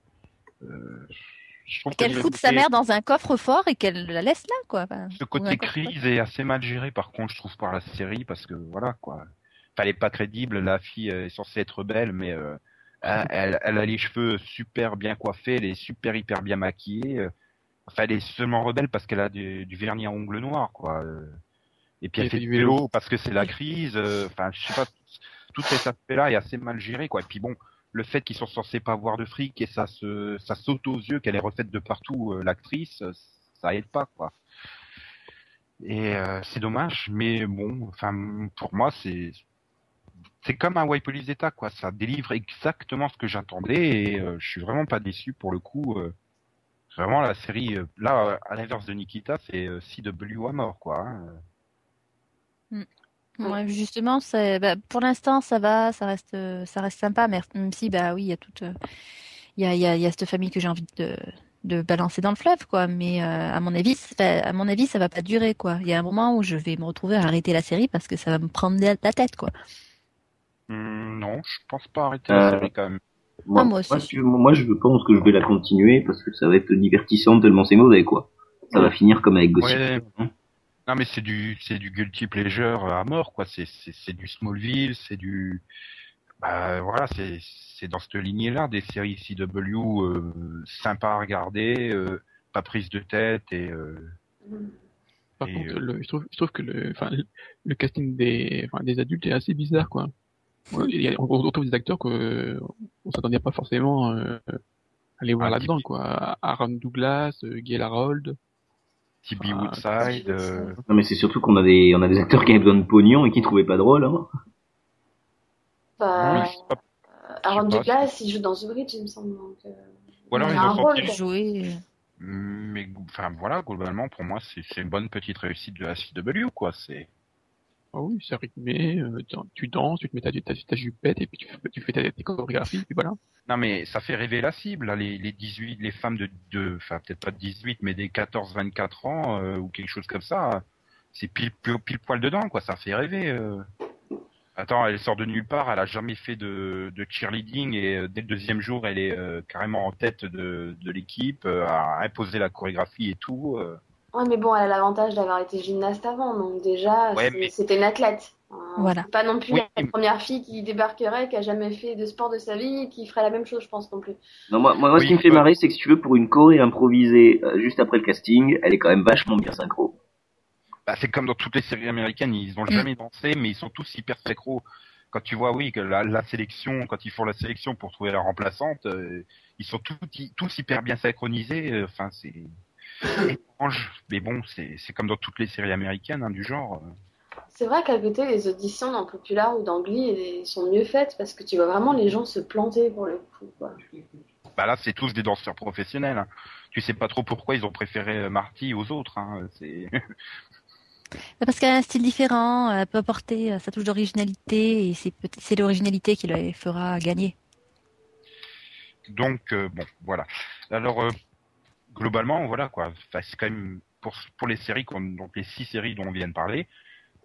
euh, qu'elle le foute sa mère dans un coffre-fort et qu'elle la laisse là, quoi. Enfin, Ce côté crise est assez mal géré, par contre, je trouve, par la série, parce que voilà, quoi. Enfin, elle est pas crédible, la fille euh, est censée être belle, mais euh, elle, elle- a les cheveux super bien coiffés, elle est super hyper bien maquillée. euh. Enfin, elle est seulement rebelle parce qu'elle a du, du vernis à ongles noirs, quoi. Et puis elle, fait du vélo, parce que c'est la crise. Enfin, je sais pas, tout cet aspect-là est assez mal géré, quoi. Et puis bon, le fait qu'ils sont censés pas avoir de fric et ça se, ça saute aux yeux qu'elle est refaite de partout, l'actrice, ça aide pas, quoi. Et euh, c'est dommage, mais bon, enfin, pour moi, c'est c'est comme un White Police d'État, quoi. Ça délivre exactement ce que j'attendais et euh, je suis vraiment pas déçu pour le coup. euh. vraiment la série, euh, là, à l'inverse de Nikita, c'est euh, CW à mort, quoi. hein. Ouais, justement, bah, pour l'instant, ça va, ça reste, euh, ça reste sympa, mais même si, bah oui, il y a toute, euh, il y a, il y a, y a cette famille que j'ai envie de, de balancer dans le fleuve, quoi. Mais euh, à mon avis, à mon avis, ça va pas durer, quoi. Il y a un moment où je vais me retrouver à arrêter la série parce que ça va me prendre la la tête, quoi. Hum, non, je pense pas arrêter la Euh, série quand même. Moi, Ah, moi aussi. moi, si- moi, je pense que je vais la continuer parce que ça va être divertissant tellement c'est mauvais, quoi. Ça va finir comme avec Gossip. Ouais. Hein. Non, mais c'est du, c'est du guilty pleasure à mort, quoi. C'est, c'est, c'est du Smallville, c'est du, bah voilà, c'est, c'est dans cette lignée-là des séries CW euh, sympa à regarder, euh, pas prise de tête et. Euh, Par Et, contre, euh, le, je trouve, je trouve que le, enfin, le, le casting des, enfin, des adultes est assez bizarre, quoi. Ouais, il y a- on, on retrouve des acteurs que on s'attendait pas forcément euh, à les voir Ah, là-dedans, quoi. Aaron Douglas, euh, Gail Harold. T.B. Ah, Woodside. euh, Non, mais c'est surtout qu'on a des, on a des acteurs qui avaient besoin de pognon et qui trouvaient pas drôle, hein. Bah, oui, c'est pas- Aaron Douglas, il joue dans The Bridge, il me semble. Donc, euh, Ou alors il a un rôle. Jouer. Mais enfin voilà, globalement pour moi c'est, c'est une bonne petite réussite de la CW, quoi. C'est. Ah oui, c'est rythmé, euh, tu- danses, tu te mets ta, ta, ta jupette et puis tu, fais- ta, tes chorégraphies, puis voilà. Non mais ça fait rêver la cible, les, les 18, les femmes de, de enfin peut-être pas de 18, mais des 14-24 ans euh, ou quelque chose comme ça, c'est pile, poil dedans, quoi, ça fait rêver. euh. Attends, elle sort de nulle part, elle a jamais fait de, cheerleading et dès le deuxième jour, elle est carrément en tête de, de l'équipe, à imposer la chorégraphie et tout. Ouais, mais bon, elle a l'avantage d'avoir été gymnaste avant, donc déjà, Ouais, c'est- mais- c'était une athlète. Euh, Voilà. Pas non plus Oui, la mais- première fille qui débarquerait, qui a jamais fait de sport de sa vie, et qui ferait la même chose, je pense non plus. Non, moi, moi, ce qui me fait marrer, c'est que si tu veux, pour une choré improvisée euh, juste après le casting, elle est quand même vachement bien synchro. Bah, c'est comme dans toutes les séries américaines, ils ont Mm. jamais dansé, mais ils sont tous hyper synchro. Quand tu vois, oui, que la, la sélection, quand ils font la sélection pour trouver la remplaçante, euh, ils sont tous, tous hyper bien synchronisés. euh, Enfin, c'est étrange, mais bon, c'est c'est comme dans toutes les séries américaines hein, du genre. euh. C'est vrai qu'à côté, les auditions dans Popular ou dans Glee sont mieux faites parce que tu vois vraiment les gens se planter pour le coup. Quoi. Bah là, c'est tous des danseurs professionnels. hein. Tu sais pas trop pourquoi ils ont préféré euh, Marty aux autres. Hein. C'est Bah, Parce qu'elle a un style différent, elle peut apporter euh, sa touche d'originalité et c'est l'originalité qui la fera gagner. Donc euh, bon, voilà. Alors euh, globalement, voilà quoi. Enfin, c'est quand même pour pour les séries qu'on donc les six séries dont on vient de parler,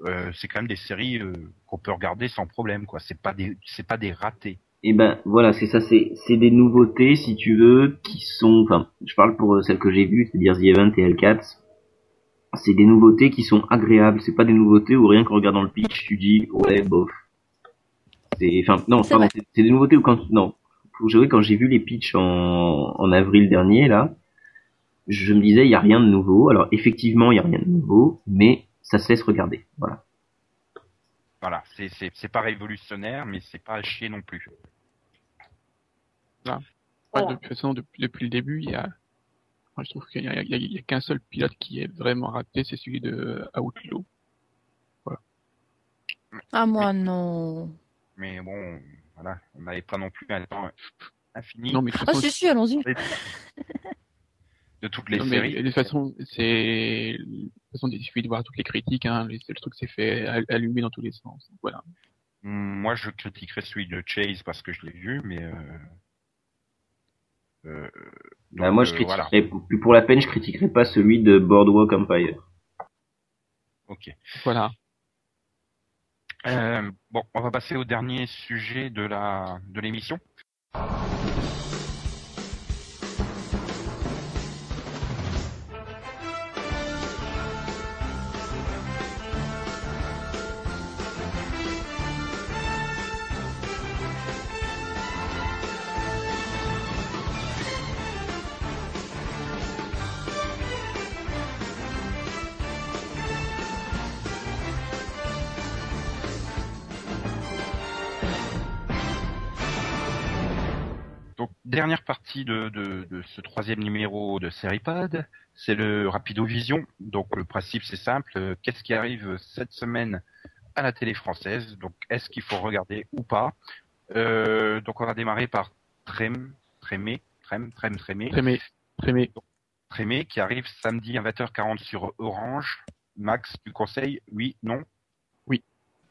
euh, c'est quand même des séries euh, qu'on peut regarder sans problème quoi. C'est pas des c'est pas des ratés. Et ben voilà, c'est ça, c'est c'est des nouveautés si tu veux qui sont, enfin, je parle pour euh, celles que j'ai vues, c'est-à-dire The Event et Hellcats. C'est des nouveautés qui sont agréables. C'est pas des nouveautés où rien qu'en regardant le pitch tu dis ouais bof. C'est, enfin non, C'est pardon, des nouveautés où quand non, faut jouer quand j'ai vu les pitchs en en avril dernier là, je me disais il y a rien de nouveau. Alors effectivement il y a rien de nouveau, mais ça se laisse regarder. Voilà. Voilà, c'est c'est c'est pas révolutionnaire, mais c'est pas à chier non plus. Ouais, Voilà. de toute façon, depuis, depuis le début, il y a, moi, je trouve qu'il y a, qu'un seul pilote qui est vraiment raté, c'est celui de Outlaw. Ah moi non. Mais bon, voilà, on n'avait pas non plus un temps infini Non, mais de toute Ah façon, si si, allons-y. de toutes les non, mais séries. de toute façon, c'est, de toute façon, il suffit de voir toutes les critiques, hein, les- le truc s'est fait al- allumer dans tous les sens. Voilà. Moi, je critiquerais celui de Chase parce que je l'ai vu, mais euh, euh, Bah, moi, je euh, critiquerai, voilà. pour, pour la peine, je critiquerai pas celui de Boardwalk Empire. Ok. Voilà. Euh, bon, on va passer au dernier sujet de la de l'émission. Dernière partie de, de, de ce troisième numéro de Seripod, c'est le Rapido Vision. Donc, le principe, c'est simple. Euh, Qu'est-ce qui arrive cette semaine à la télé française? Donc, est-ce qu'il faut regarder ou pas? Euh, Donc, on va démarrer par Trem, Trémé, Trem, Trem, Trémé, Trémé, Trémé. Trémé, qui arrive samedi à 20h40 sur Orange. Max, tu conseilles? Oui, non?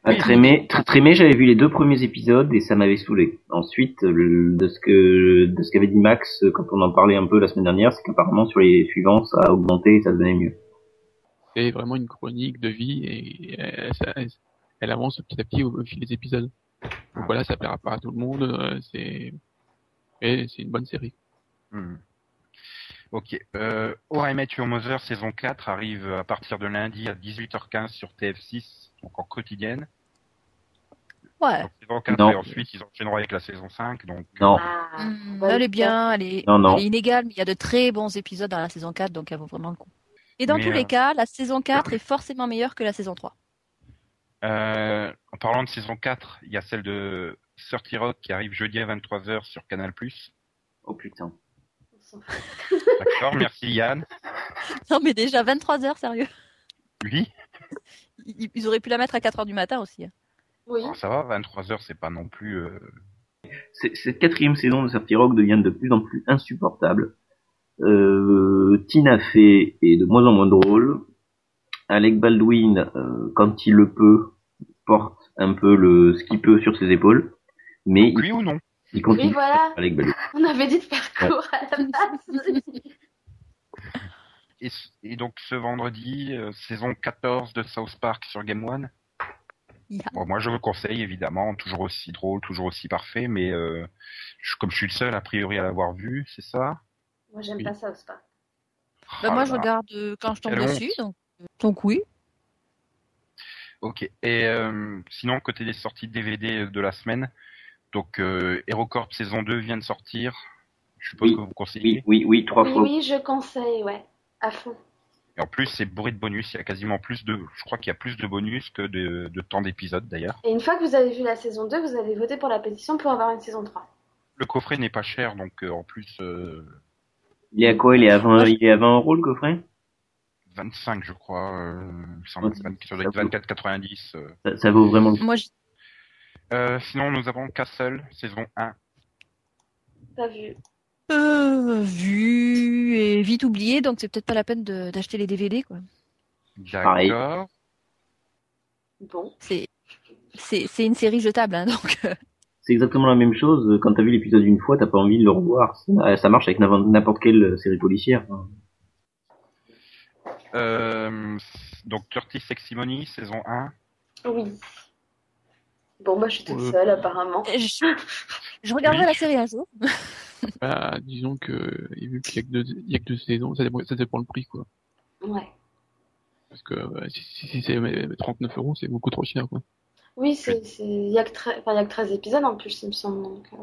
Oui, Trémé, Tr- Trémé, j'avais vu les deux premiers épisodes et ça m'avait saoulé. Ensuite, le- de ce que de ce qu'avait dit Max euh, quand on en parlait un peu la semaine dernière, c'est qu'apparemment sur les suivants, ça a augmenté et ça devenait mieux. C'est vraiment une chronique de vie et elle, ça- elle avance petit à petit au, au fil des épisodes. Donc voilà, ça plaira pas à tout le monde, euh, c'est, c'est une bonne série. Hmm. Ok. Euh, How I Met Your Mother saison 4 arrive à partir de lundi à 18h15 sur TF6, donc en quotidienne. Ouais. Donc, saison 4 Non. et ensuite ils enchaîneront avec la saison 5. Donc, Non, Ah, Hum, bah, elle est bien, elle est, Non, non. elle est inégale, mais il y a de très bons épisodes dans la saison 4, donc elle vaut vraiment le coup. Et dans Mais, tous euh, les cas, la saison 4 est forcément meilleure que la saison 3. euh, en parlant de saison 4, il y a celle de 30 Rock qui arrive jeudi à 23h sur Canal+. oh putain. D'accord, merci Yann. Non mais déjà 23 heures, sérieux. Oui, Ils, auraient pu la mettre à 4 heures du matin aussi. Oui. Alors, ça va, 23h c'est pas non plus... euh, Cette quatrième saison de Certi Rock devient de plus en plus insupportable. Euh, Tina Fey est de moins en moins drôle. Alec Baldwin, euh, quand il le peut, porte un peu le ce qu'il peut sur ses épaules, mais il, Oui ou non? il continue. Oui, voilà. Alec Baldwin. On avait dit de faire court à la base. Et, et donc ce vendredi, euh, saison 14 de South Park sur Game One. Bon, moi, je le conseille, évidemment, toujours aussi drôle, toujours aussi parfait, mais euh, je- comme je suis le seul, a priori, à l'avoir vu, c'est ça? Moi, j'aime Oui. pas ça, c'est pas. Bah, moi, là je regarde euh, quand je tombe Quelle dessus, donc, donc oui. Ok. Et euh, sinon, côté des sorties DVD de la semaine, donc euh, HeroCorp saison 2 vient de sortir. Je suppose Oui. que vous conseillez. Oui, oui, oui, trois Oui, fois. oui, je conseille, ouais, à fond. Et en plus, c'est bourré de bonus. Il y a quasiment plus de, je crois qu'il y a plus de bonus que de, de temps d'épisodes d'ailleurs. Et une fois que vous avez vu la saison 2, vous allez voter pour la pétition pour avoir une saison 3. Le coffret n'est pas cher, donc euh, en plus euh, Il est à quoi? Il est à 20, il est à 20 euros le coffret? 25, je crois. Euh, Ouais, que ça ça doit être vaut. 24,90. euh. ça, ça vaut vraiment le coup. Moi, je... Euh, sinon, nous avons Castle saison 1. T'as vu euh, vu et vite oublié, donc c'est peut-être pas la peine de- d'acheter les DVD, quoi. Pareil. D'accord. Bon. C'est une série jetable, hein, donc. euh, C'est exactement la même chose. Quand t'as vu l'épisode une fois, t'as pas envie de le revoir. Ça, ça marche avec n'importe quelle série policière. Euh, donc Curtis Seximony saison 1. Oui. Bon, moi, je suis toute Ouais. seule, apparemment. je, je regarderai Oui. la série un jour. Bah, disons que, et vu qu'il y a que deux, il y a que deux saisons, ça dépend, ça dépend le prix, quoi. Ouais. Parce que, euh, si, si, si c'est euh, 39 euros, c'est beaucoup trop cher, quoi. Oui, c'est, c'est, il y a que tre- enfin, il y a que 13 épisodes en plus, il me semble. Donc, euh,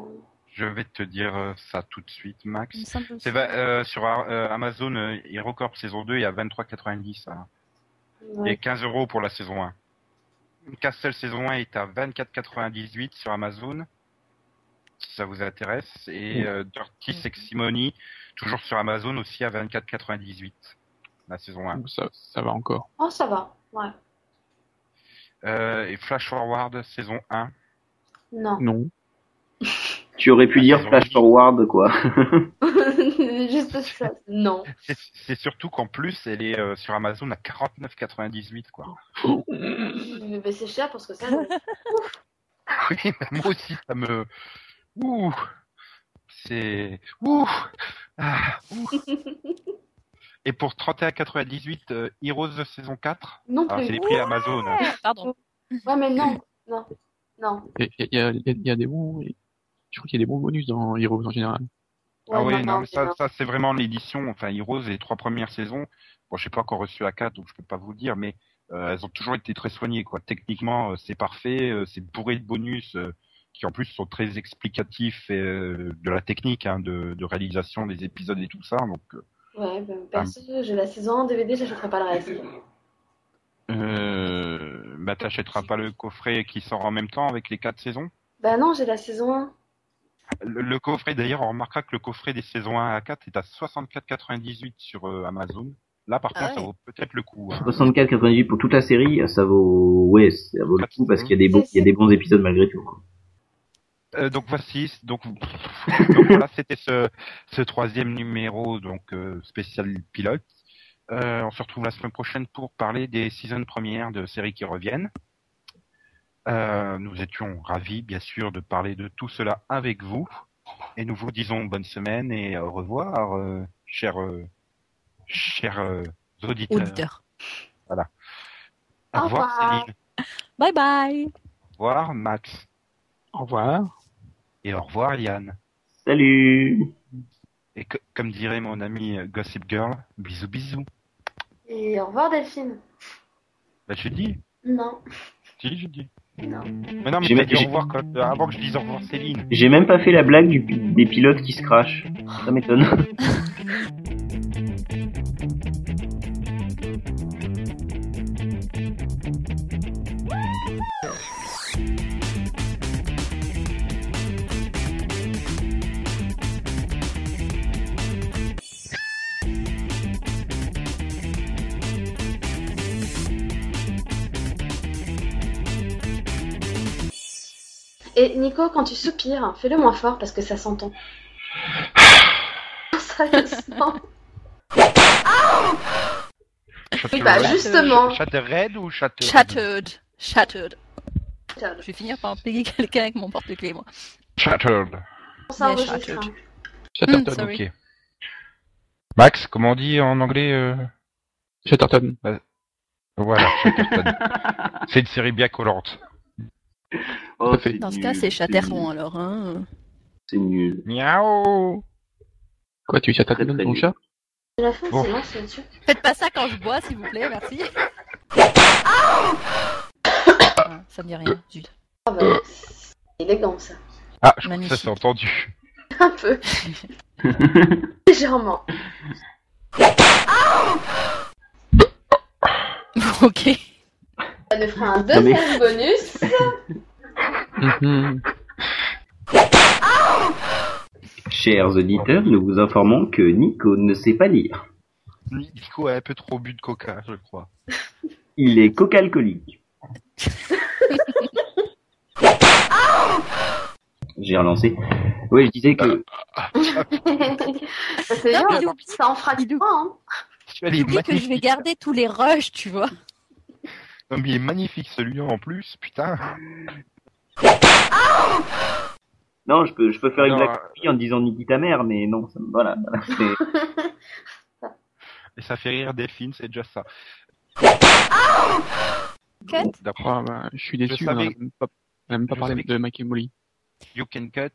Je vais te dire euh, ça tout de suite, Max. C'est euh, sur euh, Amazon euh, HeroCorp saison 2, il y a 23,90. hein. ouais. Et 15 euros pour la saison 1. Castle saison 1 est à 24,98 sur Amazon. Si ça vous intéresse. Et euh, Dirty Seximony, toujours sur Amazon aussi à 24,98. La saison 1. Donc ça, ça va encore. Oh, ça va. Ouais. Euh, et Flash Forward saison 1. Non. Non. Tu aurais pu dire flash forward, quoi. Juste ça. Non. C'est surtout qu'en plus, elle est euh, sur Amazon à 49,98 quoi. Mais c'est cher parce que ça. Oui, moi aussi, ça me. Ouh C'est. Ouh ah, ouh. Et pour 31,98, euh, Heroes saison 4 Non plus. c'est les prix Amazon. hein. Pardon. Ouais, mais non. Non. Non. Il y a, y, y des bons, je crois qu'il y a des bons bonus dans Heroes en général. Ouais, ah oui, non, mais mais ça, c'est vraiment l'édition. Enfin, Heroes, les trois premières saisons. Bon, je n'ai pas encore reçu la 4, donc je peux pas vous le dire, mais euh, elles ont toujours été très soignées. quoi. Techniquement, euh, c'est parfait. euh, c'est bourré de bonus euh, qui, en plus, sont très explicatifs et, euh, de la technique hein, de, de réalisation des épisodes et tout ça. Donc, euh, Ouais, ben, perso, j'ai la saison 1 DVD, j'achèterai pas le reste. euh, bah, t'achèteras pas le coffret qui sort en même temps avec les quatre saisons? Bah non, j'ai la saison 1. le, le coffret, d'ailleurs, on remarquera que le coffret des saisons 1 à 4 est à 64,98 sur euh, Amazon. Là, par Ah contre, ça vaut peut-être le coup. hein. 64,98 pour toute la série, ça vaut, ouais, ça vaut le coup parce qu'il y a des bons, il y a des bons épisodes malgré tout. quoi. Euh, donc voici, donc, donc voilà, c'était ce, ce troisième numéro donc euh, spécial pilote. Euh, on se retrouve la semaine prochaine pour parler des saisons premières de séries qui reviennent. Euh, nous étions ravis, bien sûr, de parler de tout cela avec vous. Et nous vous disons bonne semaine et au revoir, euh, chers, euh, chers euh, auditeurs. Auditeur. Au Au revoir, revoir. Céline. Bye bye. Au revoir, Max. Au revoir. Et au revoir, Yann. Salut! Et que- comme dirait mon ami euh, Gossip Girl, bisous bisous. Et au revoir Delphine. Bah, je dis. Non. Si, je dis. Non. Mais non, mais t'as dit au revoir quand, euh, avant que je dise au revoir Céline. J'ai même pas fait la blague du, des pilotes qui se crachent. Ça m'étonne. Et Nico, quand tu soupires, fais-le moins fort parce que ça s'entend. Sérieusement. Oui, bah, justement. Shattered ou Shattered Shattered. Shattered. Je vais finir par payer quelqu'un avec mon porte-clés, moi. Shattered. Ça Yeah, shattered. sorry. Ok. Max, comment on dit en anglais euh, Chatterton. Voilà, Chatterton. c'est une série bien collante. Oh, c'est Dans ce nul, cas, c'est c'est Chatteron, nul, alors. Hein. C'est nul. Miaou Quoi, tu Chatterton Très, très ton nul. chat? La fin, Bon. silence là-dessus. Faites pas ça quand je bois, s'il vous plaît, merci. Ah, ça me dit rien, zut. Ah bah, c'est élégant ça. Ah, je crois que ça s'est entendu. Un peu. Légèrement. ok. Ça nous fera un mais- deuxième bonus. Chers auditeurs, nous vous informons que Nico ne sait pas lire. Nico a un peu trop bu de coca, je crois. Il est coca-alcoolique. J'ai relancé. Oui, je disais que Ça, c'est bien, en fera du. Hein. Tu que je vais garder tous les rushs, tu vois. Mais il est magnifique celui-là en plus, putain. non, je peux, je peux faire une blague euh, en disant Niki ta mère, mais non, ça, voilà. voilà, c'est- Et ça fait rire Delphine, c'est déjà ça. Cut. D'après Ah, bah, je suis déçu, Je on a savais- même pas, on a même pas parlé de Mike et Molly. You Can Cut.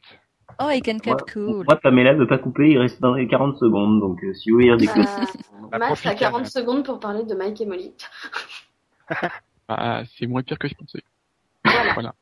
Oh, I can cut moi, cool. moi, Pamela veut pas couper, il reste dans les 40 secondes, donc euh, si vous voulez dire des. Bah, Max a profite, 40 hein. secondes pour parler de Mike et Molly. Ah, c'est moins pire que je pensais. Voilà. Voilà.